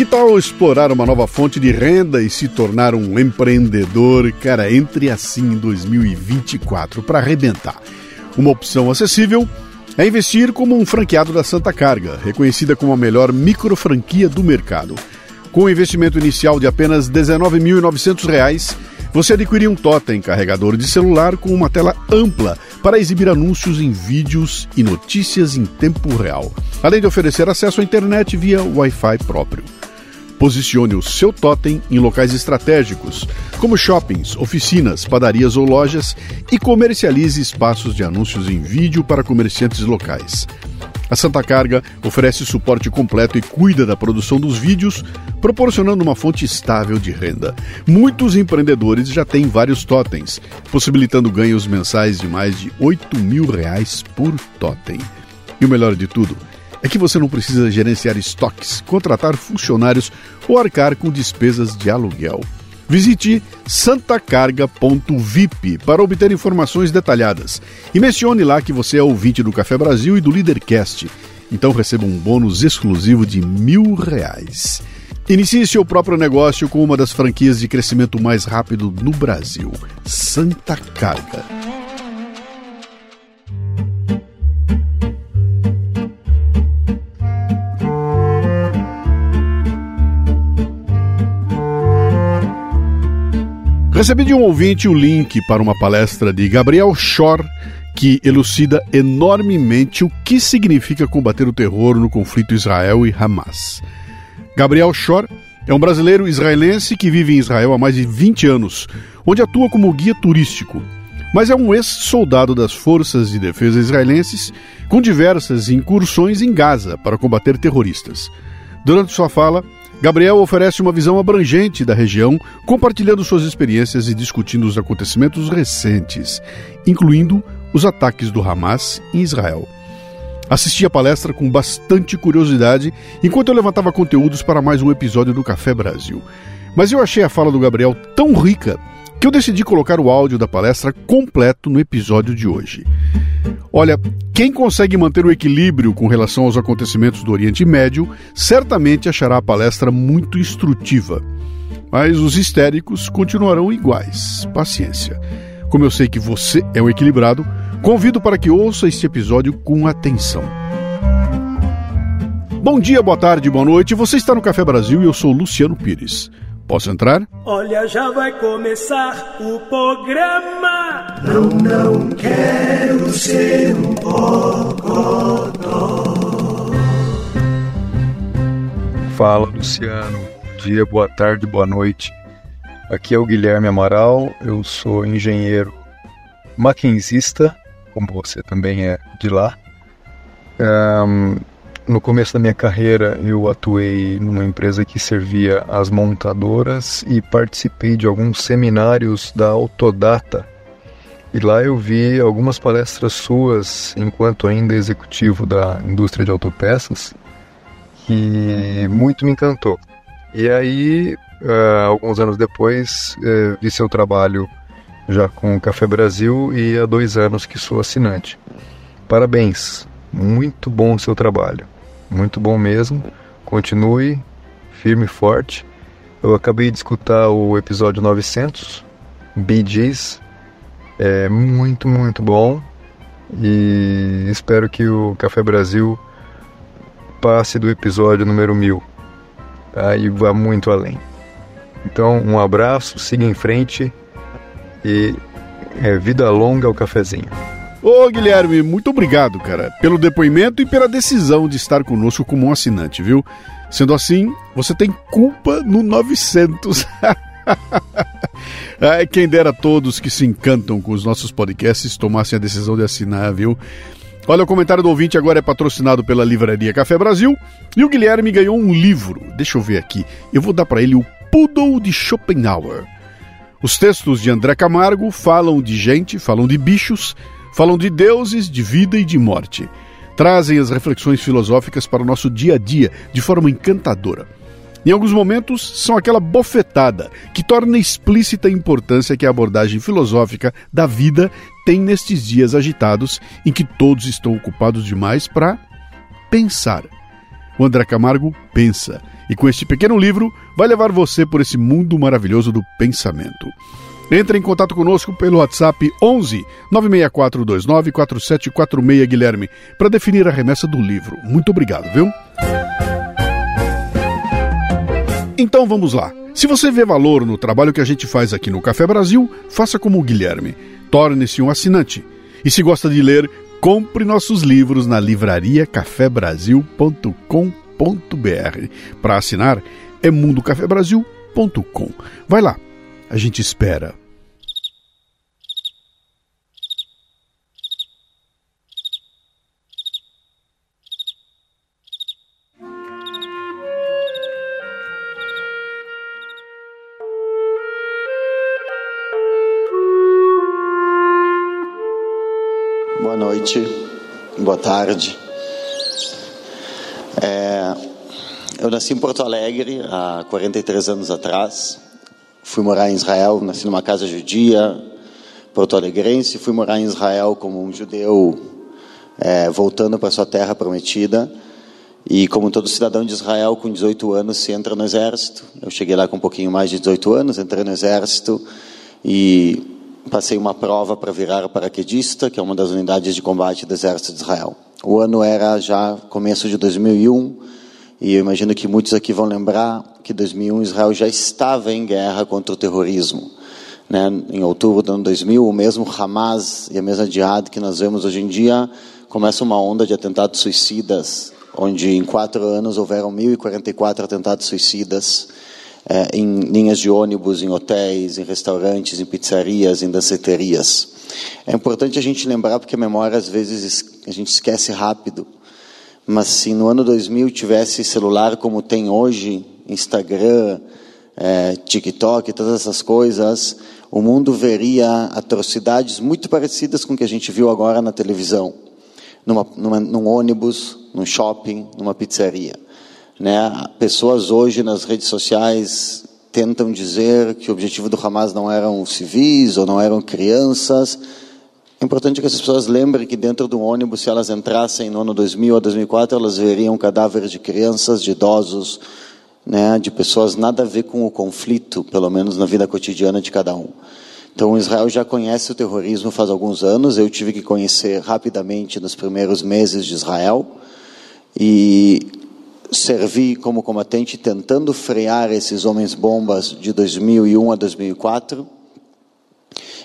Que tal explorar uma nova fonte de renda e se tornar um empreendedor? Cara, entre assim em 2024 para arrebentar. Uma opção acessível é investir como um franqueado da Santa Carga, reconhecida como a melhor micro franquia do mercado. Com um investimento inicial de apenas R$ 19.900, você adquirir um totem carregador de celular com uma tela ampla para exibir anúncios em vídeos e notícias em tempo real, além de oferecer acesso à internet via Wi-Fi próprio. Posicione o seu totem em locais estratégicos, como shoppings, oficinas, padarias ou lojas, e comercialize espaços de anúncios em vídeo para comerciantes locais. A Santa Carga oferece suporte completo e cuida da produção dos vídeos, proporcionando uma fonte estável de renda. Muitos empreendedores já têm vários totens, possibilitando ganhos mensais de mais de 8 mil reais por totem. E o melhor de tudo é que você não precisa gerenciar estoques, contratar funcionários ou arcar com despesas de aluguel. Visite santacarga.vip para obter informações detalhadas e mencione lá que você é ouvinte do Café Brasil e do Leadercast. Então receba um bônus exclusivo de mil reais. Inicie seu próprio negócio com uma das franquias de crescimento mais rápido no Brasil, Santa Carga. Recebi de um ouvinte o link para uma palestra de Gabriel Schor que elucida enormemente o que significa combater o terror no conflito Israel e Hamas. Gabriel Schor é um brasileiro israelense que vive em Israel há mais de 20 anos, onde atua como guia turístico. Mas é um ex-soldado das forças de defesa israelenses com diversas incursões em Gaza para combater terroristas. Durante sua fala, Gabriel oferece uma visão abrangente da região, compartilhando suas experiências e discutindo os acontecimentos recentes, incluindo os ataques do Hamas em Israel. Assisti a palestra com bastante curiosidade enquanto eu levantava conteúdos para mais um episódio do Café Brasil. Mas eu achei a fala do Gabriel tão rica que eu decidi colocar o áudio da palestra completo no episódio de hoje. Olha, quem consegue manter o equilíbrio com relação aos acontecimentos do Oriente Médio certamente achará a palestra muito instrutiva. Mas os histéricos continuarão iguais. Paciência. Como eu sei que você é um equilibrado, convido para que ouça este episódio com atenção. Bom dia, boa tarde, boa noite. Você está no Café Brasil e eu sou Luciano Pires. Posso entrar? Olha, já vai começar o programa. Não, não quero ser um bocodó. Fala, Luciano. Bom dia, boa tarde, boa noite. Aqui é o Guilherme Amaral, eu sou engenheiro maquinzista, como você também é de lá. Um, no começo da minha carreira, eu atuei numa empresa que servia as montadoras e participei de alguns seminários da Autodata. E lá eu vi algumas palestras suas enquanto ainda executivo da indústria de autopeças, que muito me encantou. E aí, uh, alguns anos depois, uh, vi seu trabalho já com o Café Brasil e há dois anos que sou assinante. Parabéns, muito bom o seu trabalho. Muito bom mesmo. Continue firme e forte. Eu acabei de escutar o episódio 900, Bee Gees. É muito, muito bom. E espero que o Café Brasil passe do episódio número 1000 tá? e vá muito além. Então, um abraço, siga em frente e é, vida longa ao cafezinho. Ô Guilherme, muito obrigado, cara, pelo depoimento e pela decisão de estar conosco como um assinante, viu? Sendo assim, você tem culpa no 900. Ai, quem dera todos que se encantam com os nossos podcasts tomassem a decisão de assinar, viu? Olha, o comentário do ouvinte agora é patrocinado pela Livraria Café Brasil e o Guilherme ganhou um livro. Deixa eu ver aqui. Eu vou dar para ele o Poodle de Schopenhauer. Os textos de André Camargo falam de gente, falam de bichos, Falam de deuses, de vida e de morte. Trazem as reflexões filosóficas para o nosso dia a dia de forma encantadora. Em alguns momentos, são aquela bofetada que torna explícita a importância que a abordagem filosófica da vida tem nestes dias agitados em que todos estão ocupados demais para pensar. O André Camargo pensa E com este pequeno livro, vai levar você por esse mundo maravilhoso do pensamento. Entre em contato conosco pelo WhatsApp 11 96429 4746 Guilherme para definir a remessa do livro. Muito obrigado, viu? Então vamos lá. Se você vê valor no trabalho que a gente faz aqui no Café Brasil, faça como o Guilherme. Torne-se um assinante. E se gosta de ler, compre nossos livros na livraria cafebrasil.com.br. Para assinar é mundocafebrasil.com. Vai lá, a gente espera. Boa noite, boa tarde. É, eu nasci em Porto Alegre há 43 anos atrás. Fui morar em Israel, nasci numa casa judia, porto-alegrense. Fui morar em Israel como um judeu, é, voltando para sua terra prometida. E como todo cidadão de Israel, com 18 anos, se entra no exército. Eu cheguei lá com um pouquinho mais de 18 anos, entrei no exército e passei uma prova para virar paraquedista, que é uma das unidades de combate do Exército de Israel. O ano era já começo de 2001, e eu imagino que muitos aqui vão lembrar que 2001 Israel já estava em guerra contra o terrorismo. Né? Em outubro do ano 2000, o mesmo Hamas e a mesma Jihad que nós vemos hoje em dia começa uma onda de atentados suicidas, onde em quatro anos houveram 1.044 atentados suicidas é, em linhas de ônibus, em hotéis, em restaurantes, em pizzarias, em danceterias. É importante a gente lembrar porque a memória às vezes a gente esquece rápido. Mas se no ano 2000 tivesse celular como tem hoje, Instagram, é, TikTok, todas essas coisas, o mundo veria atrocidades muito parecidas com o que a gente viu agora na televisão, numa, numa, num ônibus, num shopping, numa pizzaria. Né? Pessoas hoje nas redes sociais tentam dizer que o objetivo do Hamas não eram civis ou não eram crianças. É importante que essas pessoas lembrem que dentro do ônibus, se elas entrassem no ano 2000 ou 2004, elas veriam cadáveres de crianças, de idosos, né, de pessoas nada a ver com o conflito, pelo menos na vida cotidiana de cada um. Então, Israel já conhece o terrorismo faz alguns anos. Eu tive que conhecer rapidamente nos primeiros meses de Israel. E servi como combatente tentando frear esses homens-bombas de 2001 a 2004,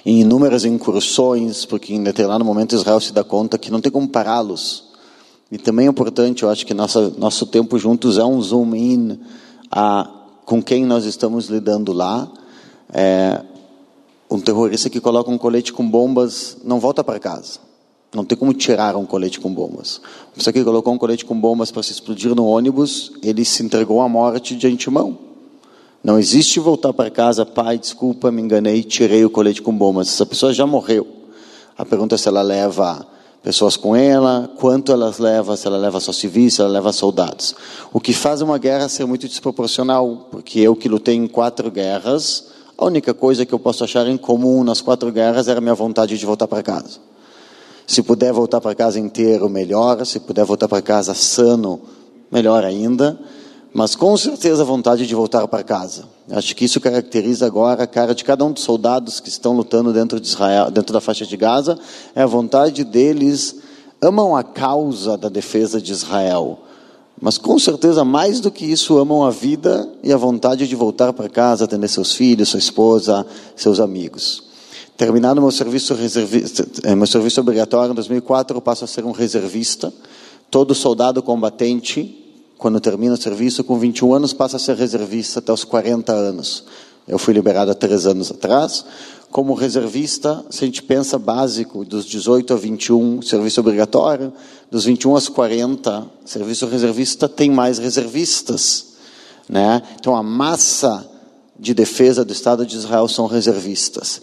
em inúmeras incursões, porque em determinado momento Israel se dá conta que não tem como pará-los. E também é importante, eu acho que nossa, nosso tempo juntos é um zoom in a com quem nós estamos lidando lá. É, um terrorista que coloca um colete com bombas não volta para casa. Não tem como tirar um colete com bombas. A pessoa que colocou um colete com bombas para se explodir no ônibus, ele se entregou à morte de antemão. Não existe voltar para casa, pai, desculpa, me enganei, tirei o colete com bombas. Essa pessoa já morreu. A pergunta é se ela leva pessoas com ela, quanto elas leva, se ela leva só civis, se ela leva soldados. O que faz uma guerra ser muito desproporcional, porque eu que lutei em quatro guerras, a única coisa que eu posso achar em comum nas quatro guerras era a minha vontade de voltar para casa. Se puder voltar para casa inteiro, melhor. Se puder voltar para casa sano, melhor ainda. Mas com certeza a vontade de voltar para casa. Acho que isso caracteriza agora a cara de cada um dos soldados que estão lutando dentro de Israel, dentro da faixa de Gaza, é a vontade deles amam a causa da defesa de Israel. Mas com certeza mais do que isso amam a vida e a vontade de voltar para casa, atender seus filhos, sua esposa, seus amigos. Terminado meu serviço reservista, eh, meu serviço obrigatório em 2004, eu passo a ser um reservista. Todo soldado combatente, quando termina o serviço com 21 anos, passa a ser reservista até os 40 anos. Eu fui liberado há três anos atrás. Como reservista, se a gente pensa básico, dos 18 a 21, serviço obrigatório, dos 21 aos 40, serviço reservista, tem mais reservistas. Né? Então, a massa de defesa do Estado de Israel são reservistas.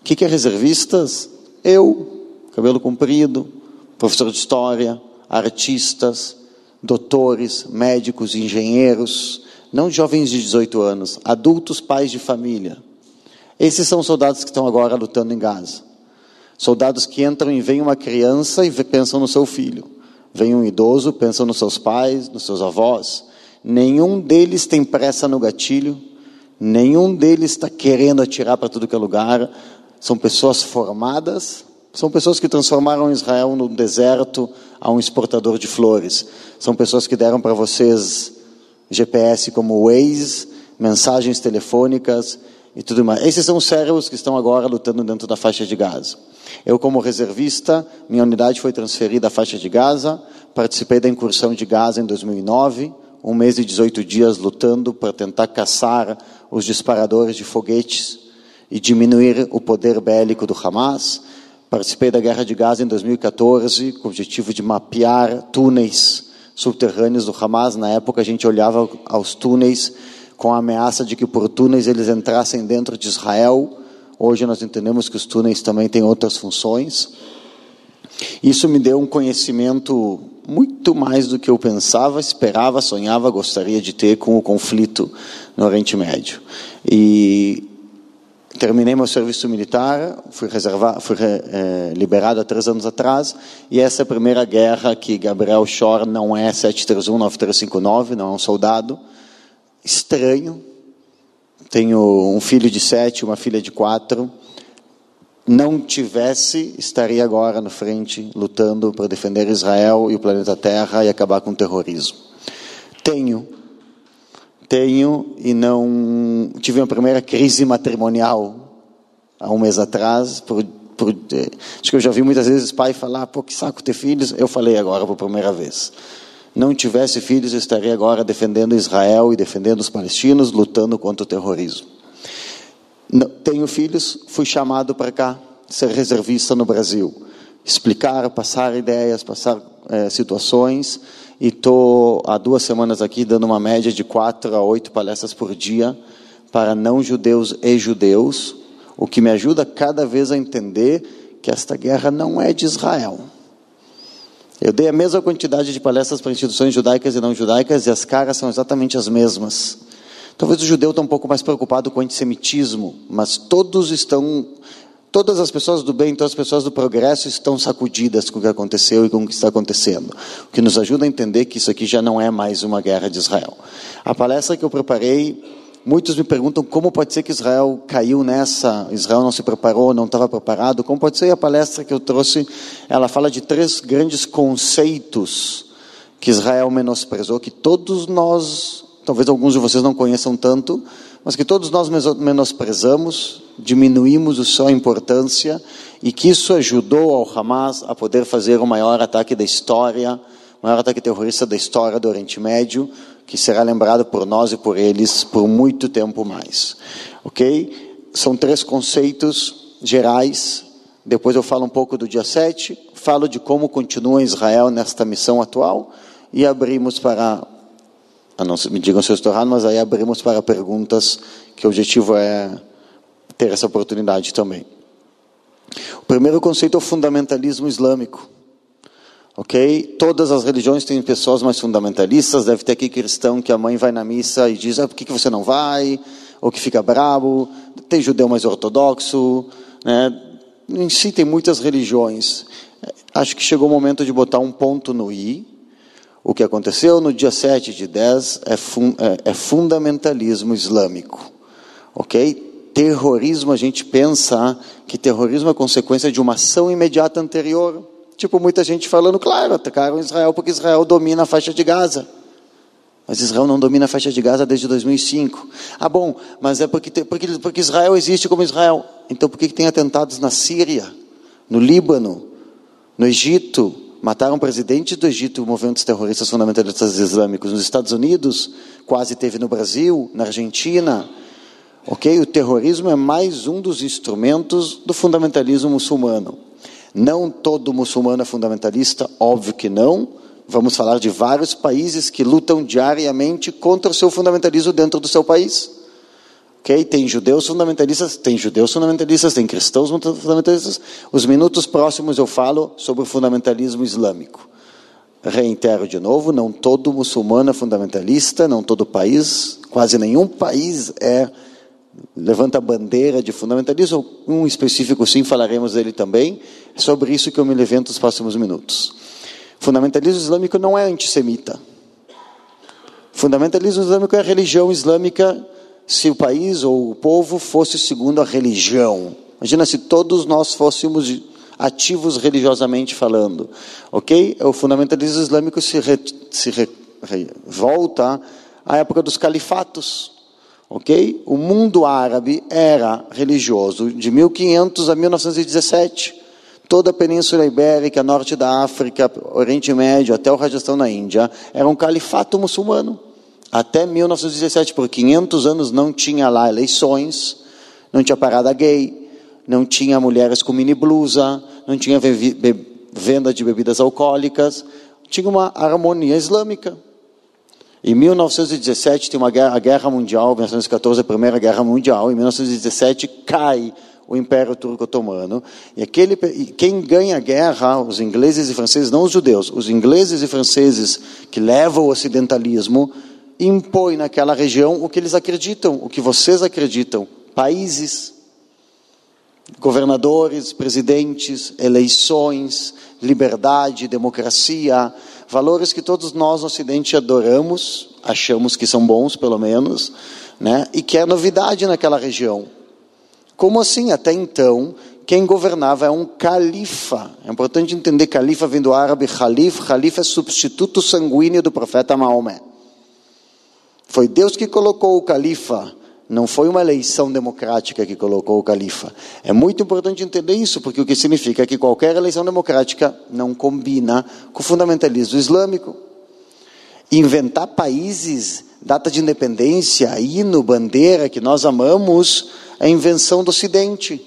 O que, que é reservistas? Eu, cabelo comprido, professor de história, artistas, doutores, médicos, engenheiros, não jovens de 18 anos, adultos, pais de família. Esses são soldados que estão agora lutando em Gaza. Soldados que entram e vem uma criança e pensam no seu filho. Vem um idoso, pensam nos seus pais, nos seus avós. Nenhum deles tem pressa no gatilho, nenhum deles está querendo atirar para tudo que é lugar. São pessoas formadas, são pessoas que transformaram Israel no deserto a um exportador de flores. São pessoas que deram para vocês GPS como Waze, mensagens telefônicas e tudo mais. Esses são os cérebros que estão agora lutando dentro da faixa de Gaza. Eu, como reservista, minha unidade foi transferida à faixa de Gaza, participei da incursão de Gaza em 2009, um mês e 18 dias lutando para tentar caçar os disparadores de foguetes e diminuir o poder bélico do Hamas. Participei da Guerra de Gaza em 2014, com o objetivo de mapear túneis subterrâneos do Hamas. Na época, a gente olhava aos túneis com a ameaça de que por túneis eles entrassem dentro de Israel. Hoje nós entendemos que os túneis também têm outras funções. Isso me deu um conhecimento muito mais do que eu pensava, esperava, sonhava, gostaria de ter com o conflito no Oriente Médio. E terminei meu serviço militar, fui, fui é, liberado há três anos atrás, e essa é a primeira guerra que Gabriel Shore não é 731, 9359, não é um soldado. Estranho. Tenho um filho de sete, uma filha de quatro. Não tivesse, estaria agora na frente, lutando para defender Israel e o planeta Terra e acabar com o terrorismo. Tenho tenho e não tive uma primeira crise matrimonial há um mês atrás. Por, por, eh, acho que eu já vi muitas vezes pai falar: pô, que saco ter filhos. Eu falei agora por primeira vez. Não tivesse filhos, eu estaria agora defendendo Israel e defendendo os palestinos, lutando contra o terrorismo. Não, tenho filhos, fui chamado para cá, ser reservista no Brasil. Explicar, passar ideias, passar é, situações e estou há duas semanas aqui dando uma média de quatro a oito palestras por dia para não judeus e judeus, o que me ajuda cada vez a entender que esta guerra não é de Israel. Eu dei a mesma quantidade de palestras para instituições judaicas e não judaicas e as caras são exatamente as mesmas. Talvez o judeu está um pouco mais preocupado com o antissemitismo, mas todos estão Todas as pessoas do bem, todas as pessoas do progresso estão sacudidas com o que aconteceu e com o que está acontecendo. O que nos ajuda a entender que isso aqui já não é mais uma guerra de Israel. A palestra que eu preparei, muitos me perguntam como pode ser que Israel caiu nessa, Israel não se preparou, não estava preparado. Como pode ser? A palestra que eu trouxe, ela fala de três grandes conceitos que Israel menosprezou, que todos nós, talvez alguns de vocês não conheçam tanto, mas que todos nós menosprezamos, diminuímos a sua importância e que isso ajudou ao Hamas a poder fazer o maior ataque da história, o maior ataque terrorista da história do Oriente Médio, que será lembrado por nós e por eles por muito tempo mais. Ok? São três conceitos gerais. Depois eu falo um pouco do dia 7, falo de como continua Israel nesta missão atual e abrimos para não me digam se eu estou errado, mas aí abrimos para perguntas, que o objetivo é ter essa oportunidade também. O primeiro conceito é o fundamentalismo islâmico. Ok? Todas as religiões têm pessoas mais fundamentalistas. Deve ter aqui cristão que a mãe vai na missa e diz: ah, por que, que você não vai? Ou que fica bravo. Tem judeu mais ortodoxo. Né? Em si, tem muitas religiões. Acho que chegou o momento de botar um ponto no i o que aconteceu no dia 7 de 10 é, fun é, é fundamentalismo islâmico. Ok? Terrorismo, a gente pensa que terrorismo é consequência de uma ação imediata anterior. Tipo, muita gente falando, claro, atacaram Israel porque Israel domina a faixa de Gaza. Mas Israel não domina a faixa de Gaza desde 2005. Ah, bom, mas é porque, porque, porque Israel existe como Israel. Então por que, que tem atentados na Síria, no Líbano, no Egito, Mataram presidente do Egito, movimentos terroristas fundamentalistas islâmicos. Nos Estados Unidos, quase teve no Brasil, na Argentina. Ok? O terrorismo é mais um dos instrumentos do fundamentalismo muçulmano. Não todo muçulmano é fundamentalista, óbvio que não. Vamos falar de vários países que lutam diariamente contra o seu fundamentalismo dentro do seu país. Ok? Tem judeus fundamentalistas, tem judeus fundamentalistas, tem cristãos fundamentalistas. Os minutos próximos eu falo sobre o fundamentalismo islâmico. Reitero de novo, não todo muçulmano é fundamentalista, não todo país, quase nenhum país é levanta a bandeira de fundamentalismo, um específico sim, falaremos dele também. É sobre isso que eu me levanto nos próximos minutos. Fundamentalismo islâmico não é antissemita. Fundamentalismo islâmico é a religião islâmica se o país ou o povo fosse segundo a religião. Imagina se todos nós fôssemos ativos religiosamente falando, ok? O fundamentalismo islâmico se, re, se re, re, volta à época dos califatos, ok? O mundo árabe era religioso de 1500 a 1917. Toda a Península Ibérica, norte da África, Oriente Médio, até o Rajastão na Índia, era um califato muçulmano. Até 1917, por 500 anos não tinha lá eleições, não tinha parada gay, não tinha mulheres com mini blusa, não tinha venda de bebidas alcoólicas, tinha uma harmonia islâmica. Em 1917 tem uma guerra, a guerra mundial, 1914 a primeira guerra mundial, em 1917 cai o Império Turco Otomano, e aquele, quem ganha a guerra, os ingleses e franceses, não os judeus, os ingleses e franceses que levam o ocidentalismo, impõem naquela região o que eles acreditam, o que vocês acreditam, países, governadores, presidentes, eleições, liberdade, democracia, valores que todos nós no Ocidente adoramos, achamos que são bons, pelo menos, né? e que é novidade naquela região. Como assim? Até então, quem governava é um califa. É importante entender califa vem do árabe khalif. Khalif é substituto sanguíneo do profeta Maomé. Foi Deus que colocou o califa não foi uma eleição democrática que colocou o califa. É muito importante entender isso, porque o que significa que qualquer eleição democrática não combina com o fundamentalismo islâmico. Inventar países, data de independência, hino, bandeira que nós amamos, é invenção do Ocidente.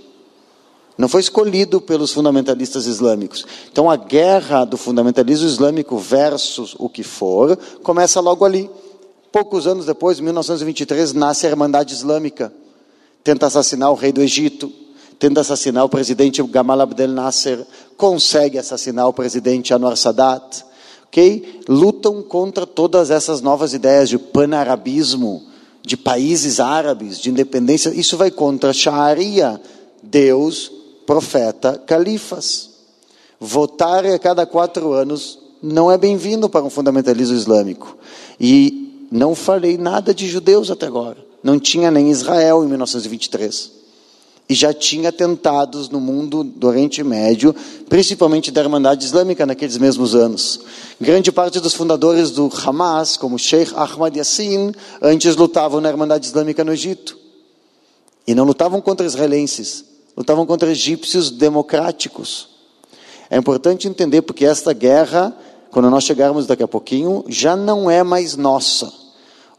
Não foi escolhido pelos fundamentalistas islâmicos. Então a guerra do fundamentalismo islâmico versus o que for começa logo ali. Poucos anos depois, em 1923, nasce a Irmandade Islâmica. Tenta assassinar o rei do Egito, tenta assassinar o presidente Gamal Abdel Nasser, consegue assassinar o presidente Anwar Sadat. Okay? Lutam contra todas essas novas ideias de panarabismo, de países árabes, de independência. Isso vai contra Sharia, Deus, profeta, califas. Votar a cada quatro anos não é bem-vindo para um fundamentalismo islâmico. E não falei nada de judeus até agora. Não tinha nem Israel em 1923. E já tinha atentados no mundo do Oriente Médio, principalmente da Irmandade Islâmica naqueles mesmos anos. Grande parte dos fundadores do Hamas, como Sheikh Ahmad Yassin, antes lutavam na Irmandade Islâmica no Egito. E não lutavam contra israelenses, lutavam contra egípcios democráticos. É importante entender porque esta guerra, quando nós chegarmos daqui a pouquinho, já não é mais nossa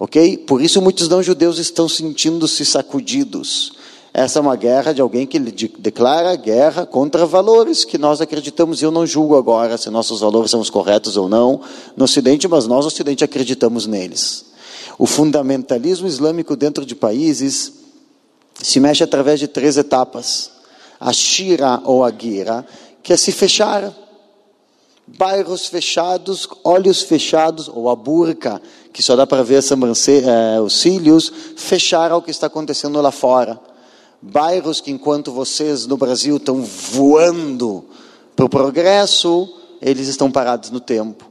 Ok? Por isso muitos não-judeus estão sentindo-se sacudidos. Essa é uma guerra de alguém que declara guerra contra valores que nós acreditamos. Eu não julgo agora se nossos valores são os corretos ou não no Ocidente, mas nós, no Ocidente, acreditamos neles. O fundamentalismo islâmico dentro de países se mexe através de três etapas: a shira ou a guira, que é se fechar bairros fechados, olhos fechados, ou a burca, que só dá para ver é, os cílios, fechar o que está acontecendo lá fora. Bairros que, enquanto vocês no Brasil estão voando para o progresso, eles estão parados no tempo.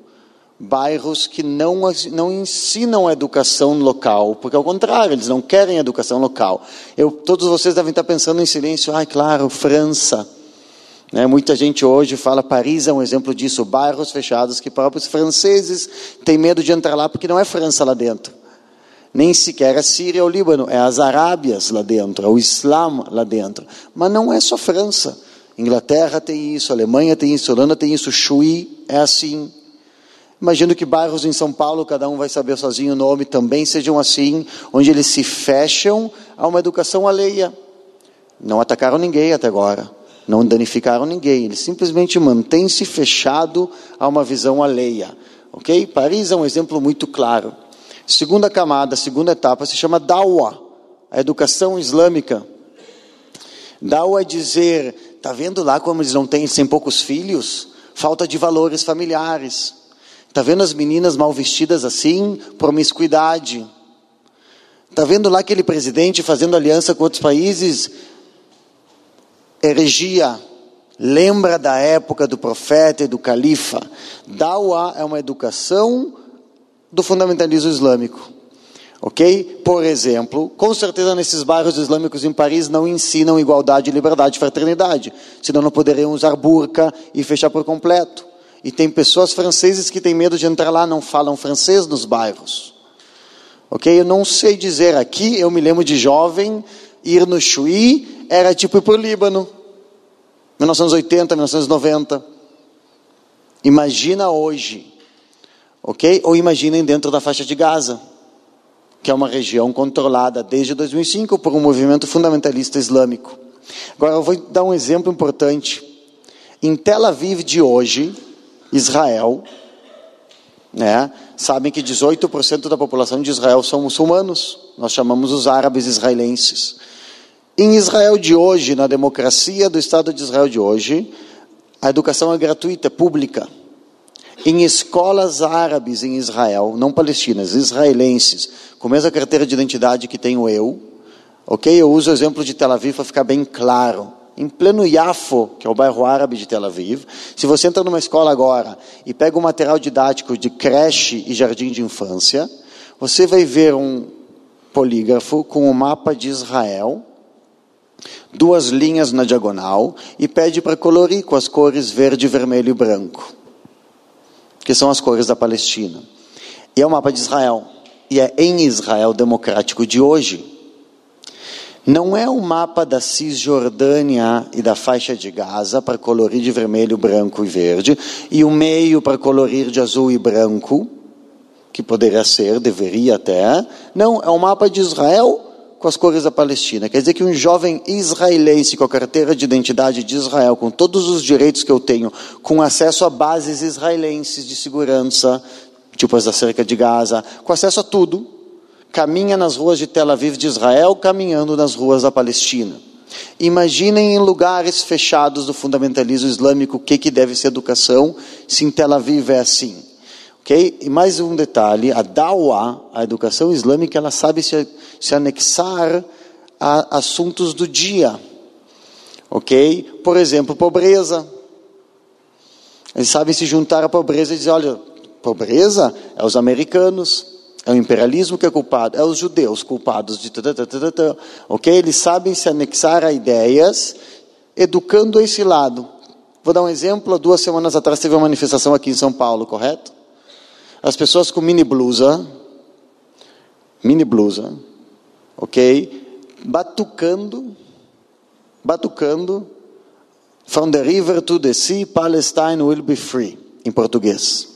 Bairros que não, não ensinam a educação local, porque ao contrário, eles não querem educação local. Eu, todos vocês devem estar pensando em silêncio, ah, claro, França. Né? Muita gente hoje fala, Paris é um exemplo disso, bairros fechados que próprios franceses têm medo de entrar lá porque não é França lá dentro. Nem sequer é Síria ou Líbano, é as Arábias lá dentro, é o Islã lá dentro. Mas não é só França. Inglaterra tem isso, Alemanha tem isso, Holanda tem isso, Chuí é assim. Imagino que bairros em São Paulo, cada um vai saber sozinho o nome, também sejam assim, onde eles se fecham a uma educação alheia. Não atacaram ninguém até agora não danificaram ninguém, eles simplesmente mantêm-se fechado a uma visão alheia. Ok? Paris é um exemplo muito claro. Segunda camada, segunda etapa, se chama Dawa, a educação islâmica. Dawa é dizer, tá vendo lá como eles não têm, sem poucos filhos? Falta de valores familiares. Tá vendo as meninas mal vestidas assim? Promiscuidade. Tá vendo lá aquele presidente fazendo aliança com outros países? Heresia. Lembra da época do profeta e do califa. Dawa é uma educação do fundamentalismo islâmico. Ok? Por exemplo, com certeza nesses bairros islâmicos em Paris não ensinam igualdade, liberdade e fraternidade, senão não poderiam usar burca e fechar por completo. E tem pessoas franceses que têm medo de entrar lá, não falam francês nos bairros. Ok? Eu não sei dizer aqui, eu me lembro de jovem, ir no Chuí era tipo ir para o Líbano. 1980, 1990. Imagina hoje, ok? Ou imaginem dentro da faixa de Gaza, que é uma região controlada desde 2005 por um movimento fundamentalista islâmico. Agora eu vou dar um exemplo importante. Em Tel Aviv de hoje, Israel, né, sabem que 18% da população de Israel são muçulmanos. Nós chamamos os árabes israelenses. Em Israel de hoje, na democracia do Estado de Israel de hoje, a educação é gratuita, pública. Em escolas árabes em Israel, não palestinas, israelenses, com a mesma carteira de identidade que tenho eu, ok? Eu uso o exemplo de Tel Aviv para ficar bem claro. Em pleno Yafo, que é o bairro árabe de Tel Aviv, se você entra numa escola agora e pega um material didático de creche e jardim de infância, você vai ver um polígrafo com o um mapa de Israel, duas linhas na diagonal e pede para colorir com as cores verde, vermelho e branco, que são as cores da Palestina. E é o mapa de Israel. E é em Israel democrático de hoje. Não é o mapa da Cisjordânia e da faixa de Gaza para colorir de vermelho, branco e verde, e o meio para colorir de azul e branco, que poderia ser, deveria até. Não, é o mapa de Israel com as cores da Palestina. Quer dizer que um jovem israelense com a carteira de identidade de Israel, com todos os direitos que eu tenho, com acesso a bases israelenses de segurança, tipo as da cerca de Gaza, com acesso a tudo, caminha nas ruas de Tel Aviv de Israel, caminhando nas ruas da Palestina. Imaginem em lugares fechados do fundamentalismo islâmico o que, que deve ser educação, se em Tel Aviv é assim. Ok? E mais um detalhe, a Dawa, a educação islâmica, ela sabe se, se anexar a assuntos do dia. Ok? Por exemplo, pobreza. Eles sabem se juntar à pobreza e dizer, olha, pobreza é os americanos, é o imperialismo que é culpado, é os judeus culpados de ok? Eles sabem se anexar a ideias, educando esse lado. Vou dar um exemplo. Duas semanas atrás teve uma manifestação aqui em São Paulo, correto? As pessoas com mini blusa, mini blusa, ok? Batucando, batucando, from the river to the sea, Palestine will be free, em português.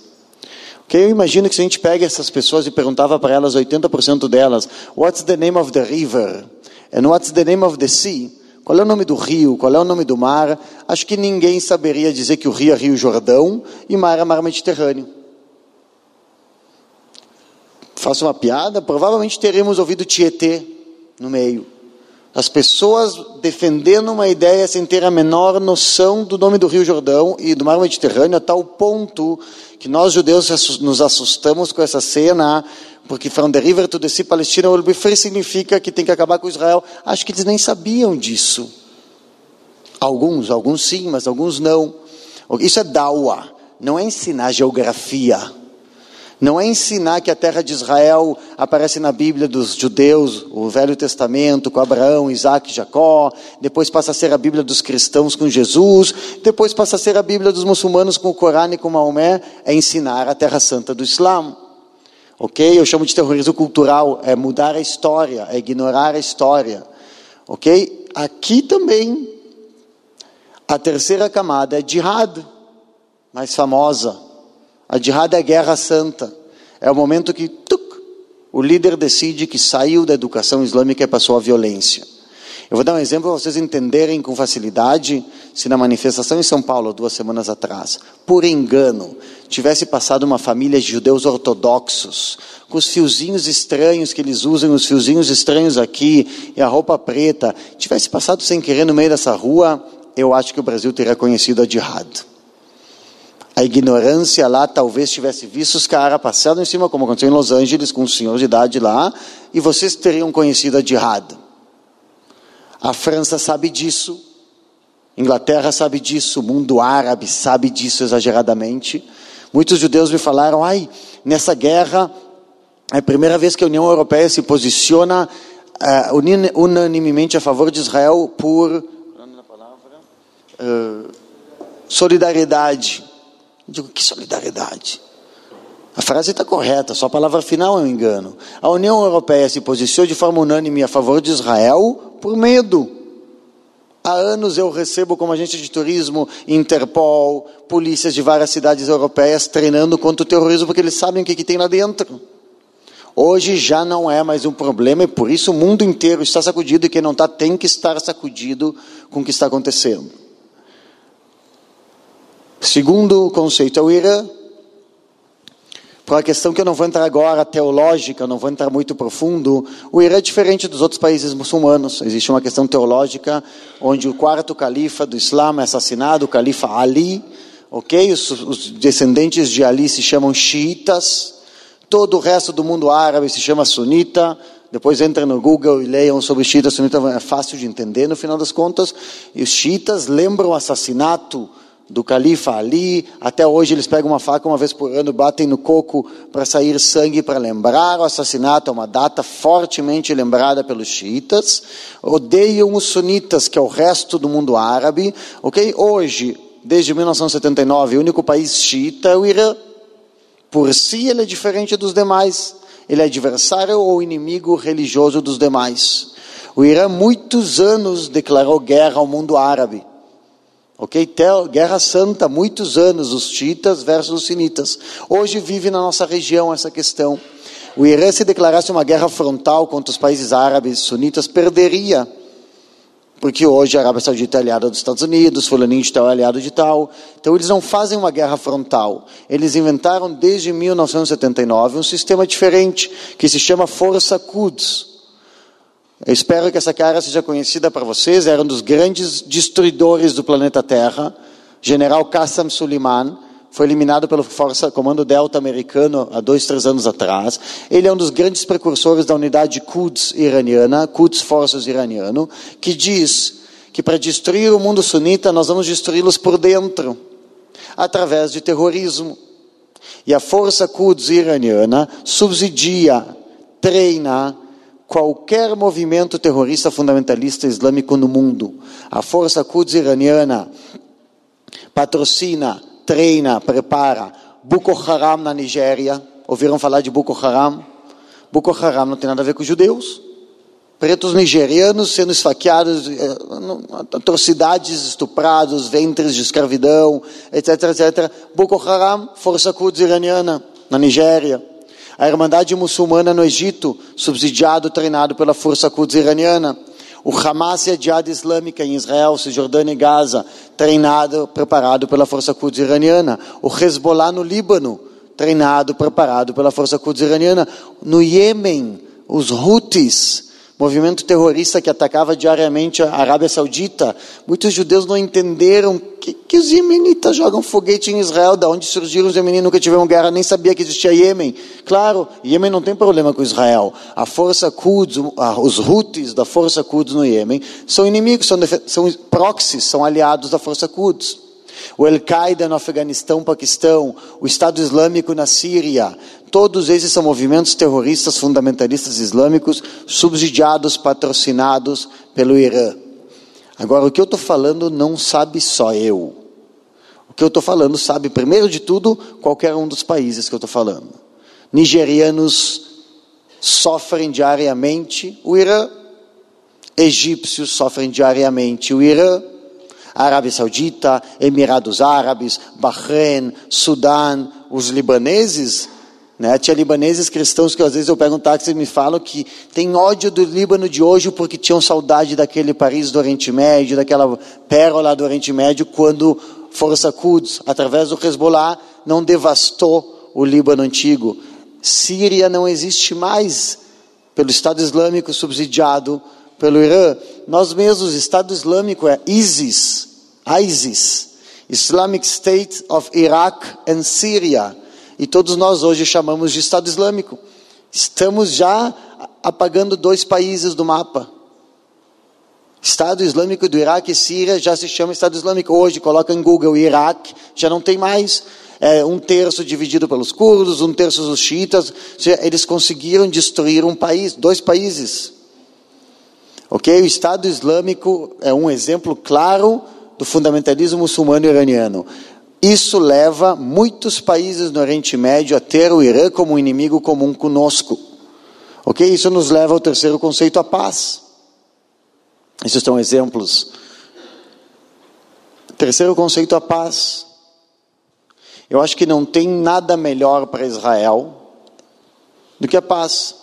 Ok? Eu imagino que se a gente pega essas pessoas e perguntava para elas, 80% delas, what's the name of the river? And what's the name of the sea? Qual é o nome do rio? Qual é o nome do mar? Acho que ninguém saberia dizer que o rio é Rio Jordão e mar é mar Mediterrâneo faço uma piada, provavelmente teremos ouvido Tietê no meio. As pessoas defendendo uma ideia sem ter a menor noção do nome do Rio Jordão e do Mar Mediterrâneo, a tal ponto que nós judeus nos assustamos com essa cena, porque from the river to the sea Palestina will be free significa que tem que acabar com Israel. Acho que eles nem sabiam disso. Alguns, alguns sim, mas alguns não. Isso é dawa, não é ensinar geografia. Não é ensinar que a terra de Israel aparece na Bíblia dos judeus, o Velho Testamento, com Abraão, Isaac e Jacó, depois passa a ser a Bíblia dos cristãos com Jesus, depois passa a ser a Bíblia dos muçulmanos com o Corão e com Maomé, é ensinar a terra santa do Islã. Ok? Eu chamo de terrorismo cultural, é mudar a história, é ignorar a história. Ok? Aqui também, a terceira camada é jihad, mais famosa. A jihad é a guerra santa. É o momento que tuc, o líder decide que saiu da educação islâmica e passou à violência. Eu vou dar um exemplo para vocês entenderem com facilidade se na manifestação em São Paulo, duas semanas atrás, por engano, tivesse passado uma família de judeus ortodoxos, com os fiozinhos estranhos que eles usam, os fiozinhos estranhos aqui, e a roupa preta, tivesse passado sem querer no meio dessa rua, eu acho que o Brasil teria conhecido a jihad. A ignorância lá talvez tivesse visto os caras passando em cima, como aconteceu em Los Angeles, com um senhor de idade lá, e vocês teriam conhecido a jihad. A França sabe disso, Inglaterra sabe disso, o mundo árabe sabe disso exageradamente. Muitos judeus me falaram: ai, nessa guerra É a primeira vez que a União Europeia se posiciona uh, unanimemente a favor de Israel por uh, solidariedade. Eu digo, que solidariedade? A frase está correta, só a palavra final é um engano. A União Europeia se posicionou de forma unânime a favor de Israel por medo. Há anos eu recebo como agente de turismo Interpol, polícias de várias cidades europeias treinando contra o terrorismo porque eles sabem o que, que tem lá dentro. Hoje já não é mais um problema e por isso o mundo inteiro está sacudido e quem não está tem que estar sacudido com o que está acontecendo. Segundo conceito é o Irã, por uma questão que eu não vou entrar agora, teológica, não vou entrar muito profundo, o Irã é diferente dos outros países muçulmanos. Existe uma questão teológica onde o quarto califa do Islã é assassinado, o califa Ali, ok? Os, os descendentes de Ali se chamam xiitas, todo o resto do mundo árabe se chama sunita. Depois entrem no Google e leiam sobre xiitas, sunita, é fácil de entender no final das contas. E os xiitas lembram o assassinato do califa Ali. Até hoje eles pegam uma faca uma vez por ano, batem no coco para sair sangue, para lembrar o assassinato. É uma data fortemente lembrada pelos xiitas. Odeiam os sunitas, que é o resto do mundo árabe. Ok? Hoje, desde 1979, o único país xiita é o Irã. Por si, ele é diferente dos demais. Ele é adversário ou inimigo religioso dos demais. O Irã, muitos anos, declarou guerra ao mundo árabe. Ok? Guerra Santa, muitos anos, os xiitas versus os sunitas. Hoje vive na nossa região essa questão. O Irã, se declarasse uma guerra frontal contra os países árabes sunitas, perderia. Porque hoje a Arábia Saudita é aliada dos Estados Unidos, Fulaninho de tal é aliado de tal. Então eles não fazem uma guerra frontal. Eles inventaram desde 1979 um sistema diferente, que se chama Força Quds. Eu espero que essa cara seja conhecida para vocês. Era um dos grandes destruidores do planeta Terra. General Qassam Suleiman foi eliminado pelo Força Comando Delta americano há dois, três anos atrás. Ele é um dos grandes precursores da unidade Quds iraniana, Quds Forças iraniano, que diz que para destruir o mundo sunita nós vamos destruí-los por dentro, através de terrorismo. E a Força Quds iraniana subsidia, treina, qualquer movimento terrorista fundamentalista islâmico no mundo. A Força Quds iraniana patrocina, treina, prepara Boko Haram na Nigéria. Ouviram falar de Boko Haram? Boko Haram não tem nada a ver com judeus. Pretos nigerianos sendo esfaqueados, eh, atrocidades, estuprados, ventres de escravidão, etc, etc. Boko Haram, Força Quds iraniana na Nigéria. A Irmandade Muçulmana no Egito, subsidiado, treinado pela Força Quds iraniana. O Hamas e a Jihad Islâmica em Israel, Cisjordânia e Gaza, treinado, preparado pela Força Quds iraniana. O Hezbollah no Líbano, treinado, preparado pela Força Quds iraniana. No Iêmen, os Houthis, movimento terrorista que atacava diariamente a Arábia Saudita. Muitos judeus não entenderam que, que os iemenitas jogam foguete em Israel, da onde surgiram os iemenitas, nunca tiveram guerra, nem sabia que existia Iêmen. Claro, Iêmen não tem problema com Israel. A força Quds, os Houthis da força Quds no Iêmen, são inimigos, são, são proxies, são aliados da força Quds o Al-Qaeda no Afeganistão, Paquistão, o Estado Islâmico na Síria, todos esses são movimentos terroristas fundamentalistas islâmicos subsidiados, patrocinados pelo Irã. Agora, o que eu estou falando não sabe só eu. O que eu estou falando sabe, primeiro de tudo, qualquer um dos países que eu estou falando. Nigerianos sofrem diariamente o Irã, egípcios sofrem diariamente o Irã, Arábia Saudita, Emirados Árabes, Bahrein, Sudão, os libaneses, né? Tinha libaneses cristãos que às vezes eu pego um táxi e me falam que tem ódio do Líbano de hoje porque tinham saudade daquele Paris do Oriente Médio, daquela pérola do Oriente Médio, quando Força Quds, através do Hezbollah, não devastou o Líbano antigo. Síria não existe mais pelo Estado Islâmico subsidiado pelo Irã. Nós mesmos, Estado Islâmico é ISIS, ISIS, Islamic State of Iraq and Syria. E todos nós hoje chamamos de Estado Islâmico. Estamos já apagando dois países do mapa. Estado Islâmico do Iraque e Síria já se chama Estado Islâmico. Hoje, coloca em Google Iraque, já não tem mais. é, um terço dividido pelos curdos, um terço dos xiitas. Eles conseguiram destruir um país, dois países. Ok? O Estado Islâmico é um exemplo claro do fundamentalismo muçulmano iraniano. Isso leva muitos países no Oriente Médio a ter o Irã como um inimigo comum conosco. Ok? Isso nos leva ao terceiro conceito, a paz. Esses são exemplos. Terceiro conceito, a paz. Eu acho que não tem nada melhor para Israel do que a paz.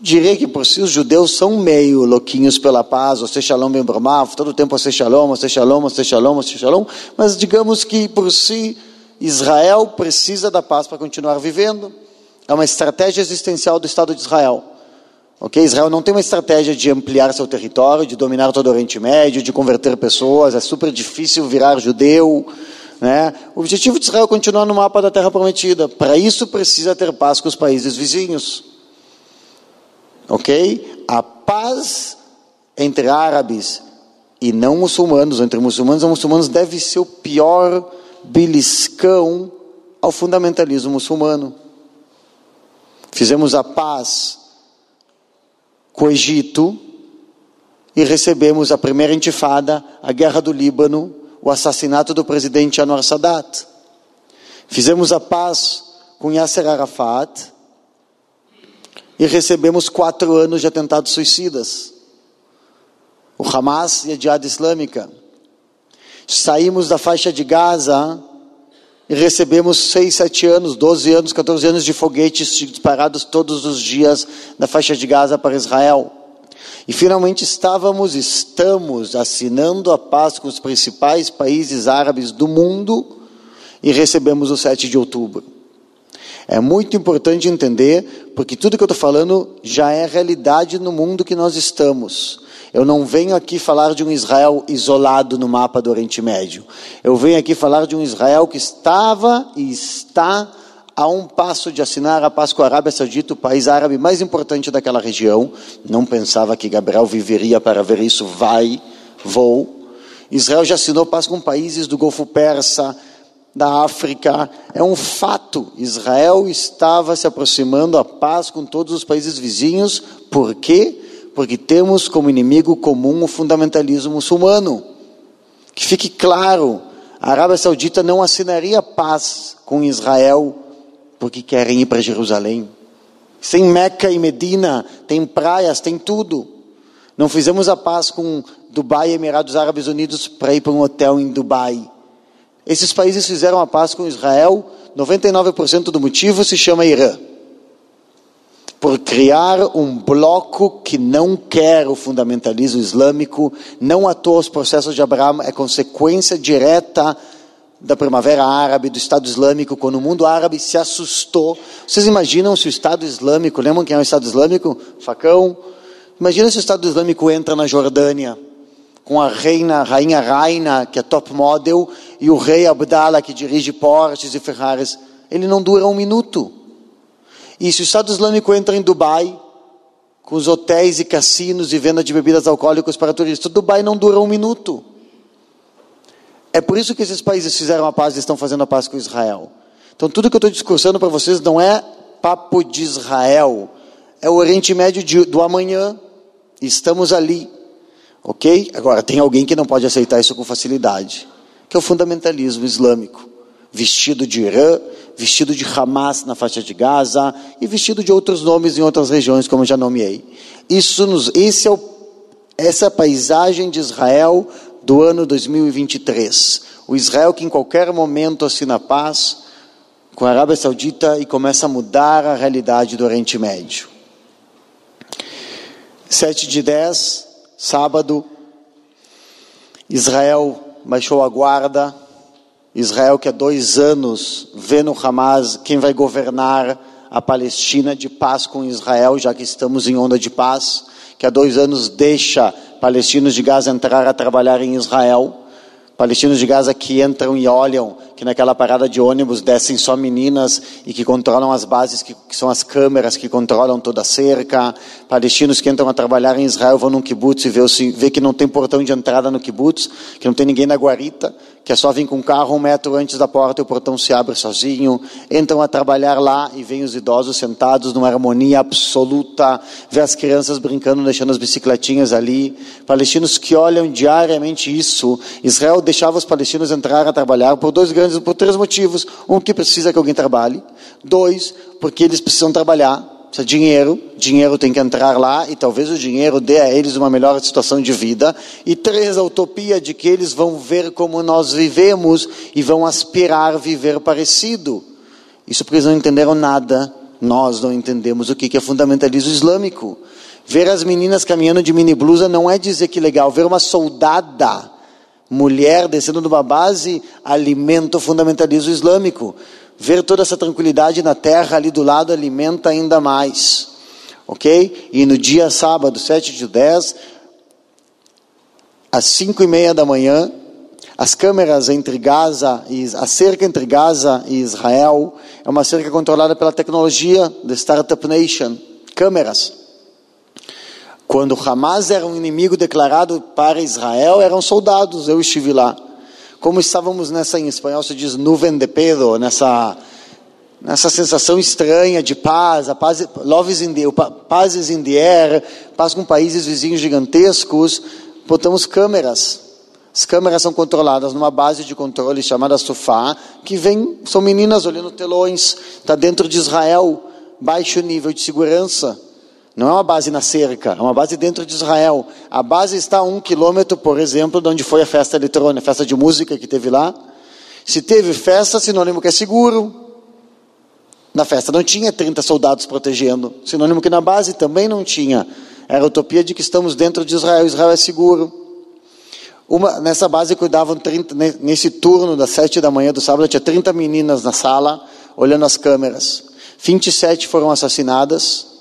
Diria que por si os judeus são meio louquinhos pela paz, ou shalom ben bramav, todo tempo você shalom, você shalom, você shalom, você shalom, mas digamos que por si Israel precisa da paz para continuar vivendo. É uma estratégia existencial do Estado de Israel. Ok? Israel não tem uma estratégia de ampliar seu território, de dominar todo o Oriente Médio, de converter pessoas, é super difícil virar judeu. Né? O objetivo de Israel é continuar no mapa da Terra Prometida. Para isso precisa ter paz com os países vizinhos. Ok? A paz entre árabes e não muçulmanos, entre muçulmanos e muçulmanos, deve ser o pior beliscão ao fundamentalismo muçulmano. Fizemos a paz com o Egito e recebemos a primeira intifada, a guerra do Líbano, o assassinato do presidente Anwar Sadat. Fizemos a paz com Yasser Arafat e recebemos quatro anos de atentados suicidas. O Hamas e a Jihad Islâmica. Saímos da faixa de Gaza e recebemos seis, sete anos, 12 anos, 14 anos de foguetes disparados todos os dias da faixa de Gaza para Israel. E finalmente estávamos, estamos assinando a paz com os principais países árabes do mundo e recebemos o 7 de outubro. É muito importante entender, porque tudo que eu estou falando já é realidade no mundo que nós estamos. Eu não venho aqui falar de um Israel isolado no mapa do Oriente Médio. Eu venho aqui falar de um Israel que estava e está a um passo de assinar a paz com a Arábia Saudita, o país árabe mais importante daquela região. Não pensava que Gabriel viveria para ver isso. Vai, vou. Israel já assinou paz com países do Golfo Persa, da África. É um fato. Israel estava se aproximando à paz com todos os países vizinhos. Por quê? Porque temos como inimigo comum o fundamentalismo muçulmano. Que fique claro, a Arábia Saudita não assinaria paz com Israel porque querem ir para Jerusalém. Sem Meca e Medina, tem praias, tem tudo. Não fizemos a paz com Dubai e Emirados Árabes Unidos para ir para um hotel em Dubai. Esses países fizeram a paz com Israel, 99% do motivo se chama Irã. Por criar um bloco que não quer o fundamentalismo islâmico, não à toa os processos de Abraão é consequência direta da Primavera Árabe, do Estado Islâmico, quando o mundo árabe se assustou. Vocês imaginam se o Estado Islâmico, lembram quem é o Estado Islâmico? Facão. Imagina se o Estado Islâmico entra na Jordânia, com a reina, rainha Raina, que é top model, e o rei Abdallah, que dirige Porsches e Ferraris, ele não dura um minuto. E se o Estado Islâmico entra em Dubai, com os hotéis e cassinos e venda de bebidas alcoólicas para turistas, Dubai não dura um minuto. É por isso que esses países fizeram a paz e estão fazendo a paz com Israel. Então, tudo que eu estou discursando para vocês não é papo de Israel, é o Oriente Médio de, do amanhã. Estamos ali, ok? Agora, tem alguém que não pode aceitar isso com facilidade que é o fundamentalismo islâmico, vestido de Irã, vestido de Hamas na faixa de Gaza e vestido de outros nomes em outras regiões, como já nomeei. Isso nos, esse é o, essa é a paisagem de Israel do ano 2023. O Israel que em qualquer momento assina paz com a Arábia Saudita e começa a mudar a realidade do Oriente Médio. 7 de 10, sábado, Israel baixou a guarda. Israel, que há dois anos vê no Hamas quem vai governar a Palestina de paz com Israel, já que estamos em onda de paz, que há dois anos deixa palestinos de Gaza entrar a trabalhar em Israel, palestinos de Gaza que entram e olham que naquela parada de ônibus descem só meninas e que controlam as bases, que, que são as câmeras que controlam toda a cerca. Palestinos que entram a trabalhar em Israel vão num kibbutz e vê, vê que não tem portão de entrada no kibbutz, que não tem ninguém na guarita, que é só vir com um carro um metro antes da porta e o portão se abre sozinho. Entram a trabalhar lá e vêm os idosos sentados numa harmonia absoluta, vê as crianças brincando, deixando as bicicletinhas ali. Palestinos que olham diariamente isso. Israel deixava os palestinos entrar a trabalhar por dois grandes, por três motivos. Um, que precisa que alguém trabalhe. Dois, porque eles precisam trabalhar precisa de dinheiro, dinheiro tem que entrar lá e talvez o dinheiro dê a eles uma melhor situação de vida. E três, a utopia de que eles vão ver como nós vivemos e vão aspirar viver parecido. Isso porque eles não entenderam nada, nós não entendemos o que é fundamentalismo islâmico. Ver as meninas caminhando de mini blusa não é dizer que legal, ver uma soldada, mulher descendo de uma base, alimenta o fundamentalismo islâmico. Ver toda essa tranquilidade na terra ali do lado alimenta ainda mais. Ok? E no dia sábado, 7 de 10, às 5 e meia da manhã, as câmeras entre Gaza e a cerca entre Gaza e Israel é uma cerca controlada pela tecnologia da Startup Nation. Câmeras. Quando Hamas era um inimigo declarado para Israel, eram soldados. Eu estive lá como estávamos nessa, em espanhol se diz nuvem de pedo, nessa, nessa sensação estranha de paz, a paz, love in the, paz is in the air, paz com países vizinhos gigantescos, botamos câmeras. As câmeras são controladas numa base de controle chamada Sofá, que vem, são meninas olhando telões, está dentro de Israel, baixo nível de segurança. Não é uma base na cerca, é uma base dentro de Israel. A base está a um quilômetro, por exemplo, de onde foi a festa eletrônica, a festa de música que teve lá. Se teve festa, sinônimo que é seguro. Na festa não tinha 30 soldados protegendo. Sinônimo que na base também não tinha. Era a utopia de que estamos dentro de Israel, Israel é seguro. Uma, nessa base cuidavam 30, nesse turno das 7 da manhã do sábado, tinha 30 meninas na sala, olhando as câmeras. 27 foram assassinadas,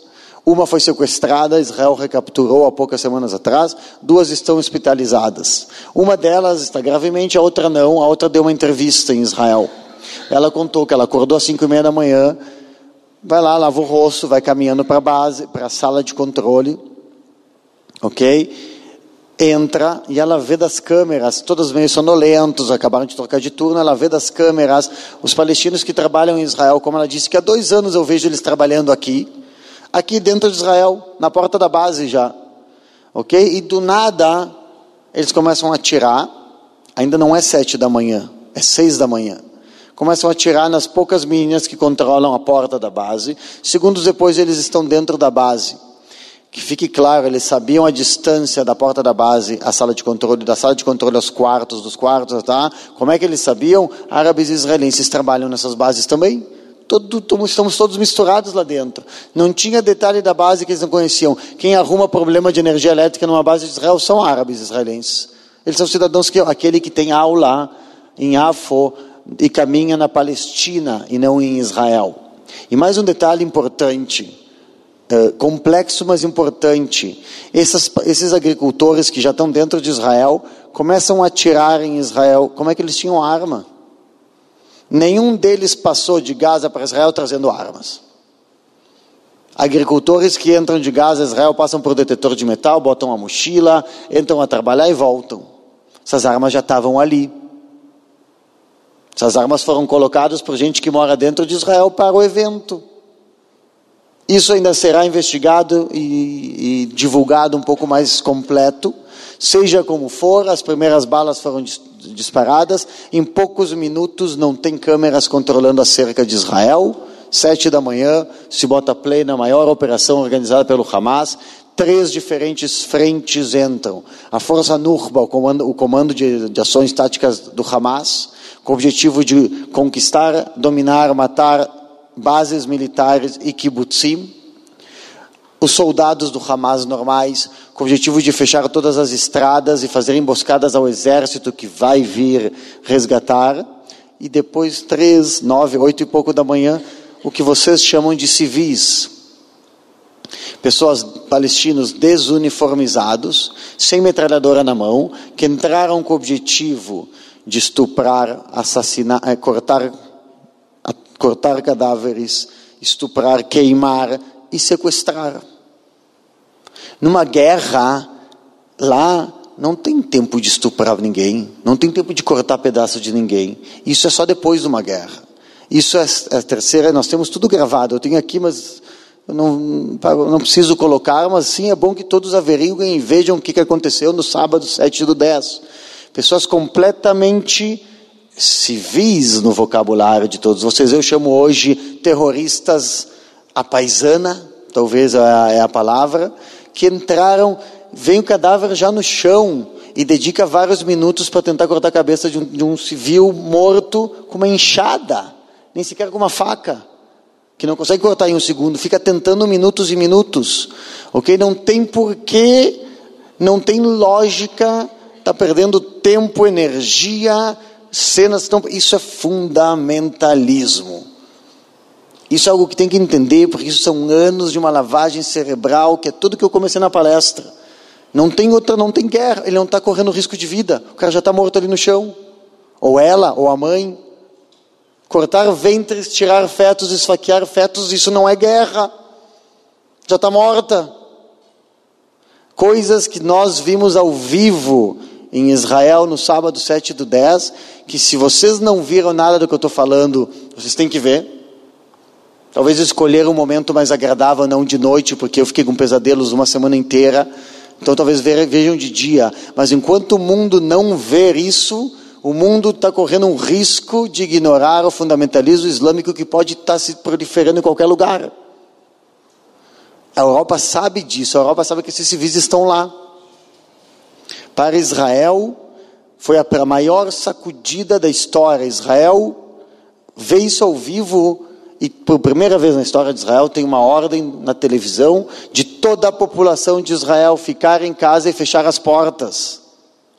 uma foi sequestrada, Israel recapturou há poucas semanas atrás. Duas estão hospitalizadas. Uma delas está gravemente, a outra não. A outra deu uma entrevista em Israel. Ela contou que ela acordou às cinco e meia da manhã, vai lá, lava o rosto, vai caminhando para a base, para a sala de controle, ok? Entra e ela vê das câmeras, todos meio sonolentos, acabaram de trocar de turno, ela vê das câmeras os palestinos que trabalham em Israel, como ela disse que há dois anos eu vejo eles trabalhando aqui, aqui dentro de Israel, na porta da base já. Ok? E do nada, eles começam a atirar. Ainda não é sete da manhã, é seis da manhã. Começam a atirar nas poucas meninas que controlam a porta da base. Segundos depois, eles estão dentro da base. Que fique claro, eles sabiam a distância da porta da base à sala de controle, da sala de controle aos quartos, dos quartos, tá? Como é que eles sabiam? Árabes e israelenses trabalham nessas bases também. Todo, estamos todos misturados lá dentro. Não tinha detalhe da base que eles não conheciam. Quem arruma problema de energia elétrica numa base de Israel são árabes israelenses. Eles são cidadãos que aquele que tem aula em Afo e caminha na Palestina e não em Israel. E mais um detalhe importante, uh, complexo mas importante. Esses agricultores que já estão dentro de Israel começam a atirar em Israel. Como é que eles tinham arma? Nenhum deles passou de Gaza para Israel trazendo armas. Agricultores que entram de Gaza a Israel passam por detetor de metal, botam a mochila, entram a trabalhar e voltam. Essas armas já estavam ali. Essas armas foram colocadas por gente que mora dentro de Israel para o evento. Isso ainda será investigado e, e divulgado um pouco mais completo. Seja como for, as primeiras balas foram disparadas. Em poucos minutos, não tem câmeras controlando a cerca de Israel. Sete da manhã, se bota play na maior operação organizada pelo Hamas. Três diferentes frentes entram. A Força Nurba, o comando, o comando de, de ações táticas do Hamas, com o objetivo de conquistar, dominar, matar bases militares e kibbutzim os soldados do Hamas normais, com o objetivo de fechar todas as estradas e fazer emboscadas ao exército que vai vir resgatar. E depois, três, nove, oito e pouco da manhã, o que vocês chamam de civis. Pessoas palestinos desuniformizados, sem metralhadora na mão, que entraram com o objetivo de estuprar, assassinar, eh, cortar, cortar cadáveres, estuprar, queimar e sequestrar. Numa guerra, lá não tem tempo de estuprar ninguém, não tem tempo de cortar pedaço de ninguém. Isso é só depois de uma guerra. Isso é a terceira, nós temos tudo gravado. Eu tenho aqui, mas eu não, não preciso colocar, mas sim é bom que todos averiguem e vejam o que aconteceu no sábado 7 do 10. Pessoas completamente civis no vocabulário de todos vocês. Eu chamo hoje terroristas a paisana, talvez é a é palavra, que entraram vem o cadáver já no chão e dedica vários minutos para tentar cortar a cabeça de um, de um civil morto com uma enxada, nem sequer com uma faca, que não consegue cortar em um segundo, fica tentando minutos e minutos, ok? Não tem porquê, não tem lógica, está perdendo tempo, energia, cenas, tão, isso é fundamentalismo. Isso é algo que tem que entender, porque isso são anos de uma lavagem cerebral, que é tudo que eu comecei na palestra. Não tem outra, não tem guerra, ele não está correndo risco de vida. O cara já está morto ali no chão. Ou ela, ou a mãe. Cortar ventres, tirar fetos, esfaquear fetos, isso não é guerra. Já está morta. Coisas que nós vimos ao vivo em Israel no sábado 7 do 10, que se vocês não viram nada do que eu estou falando, vocês têm que ver. Talvez escolher um momento mais agradável, não de noite, porque eu fiquei com pesadelos uma semana inteira. Então talvez vejam de dia, mas enquanto o mundo não ver isso, o mundo está correndo um risco de ignorar o fundamentalismo islâmico que pode estar tá se proliferando em qualquer lugar. A Europa sabe disso, a Europa sabe que esses civis estão lá. Para Israel, foi a maior sacudida da história. Israel vê isso ao vivo e por primeira vez na história de Israel tem uma ordem na televisão de toda a população de Israel ficar em casa e fechar as portas.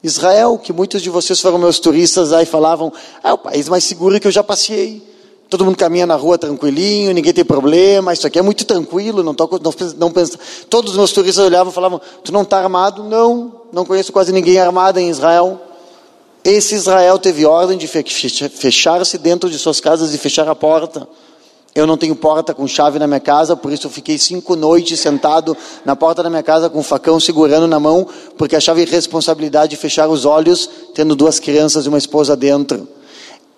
Israel, que muitos de vocês foram meus turistas aí falavam, é o país mais seguro que eu já passei. Todo mundo caminha na rua tranquilinho, ninguém tem problema, isso aqui é muito tranquilo, não, tô, não, não pensa. Todos os meus turistas olhavam e falavam, tu não está armado? Não, não conheço quase ninguém armado em Israel. Esse Israel teve ordem de fechar-se dentro de suas casas e fechar a porta. Eu não tenho porta com chave na minha casa, por isso eu fiquei cinco noites sentado na porta da minha casa com um facão segurando na mão, porque achava irresponsabilidade de fechar os olhos, tendo duas crianças e uma esposa dentro.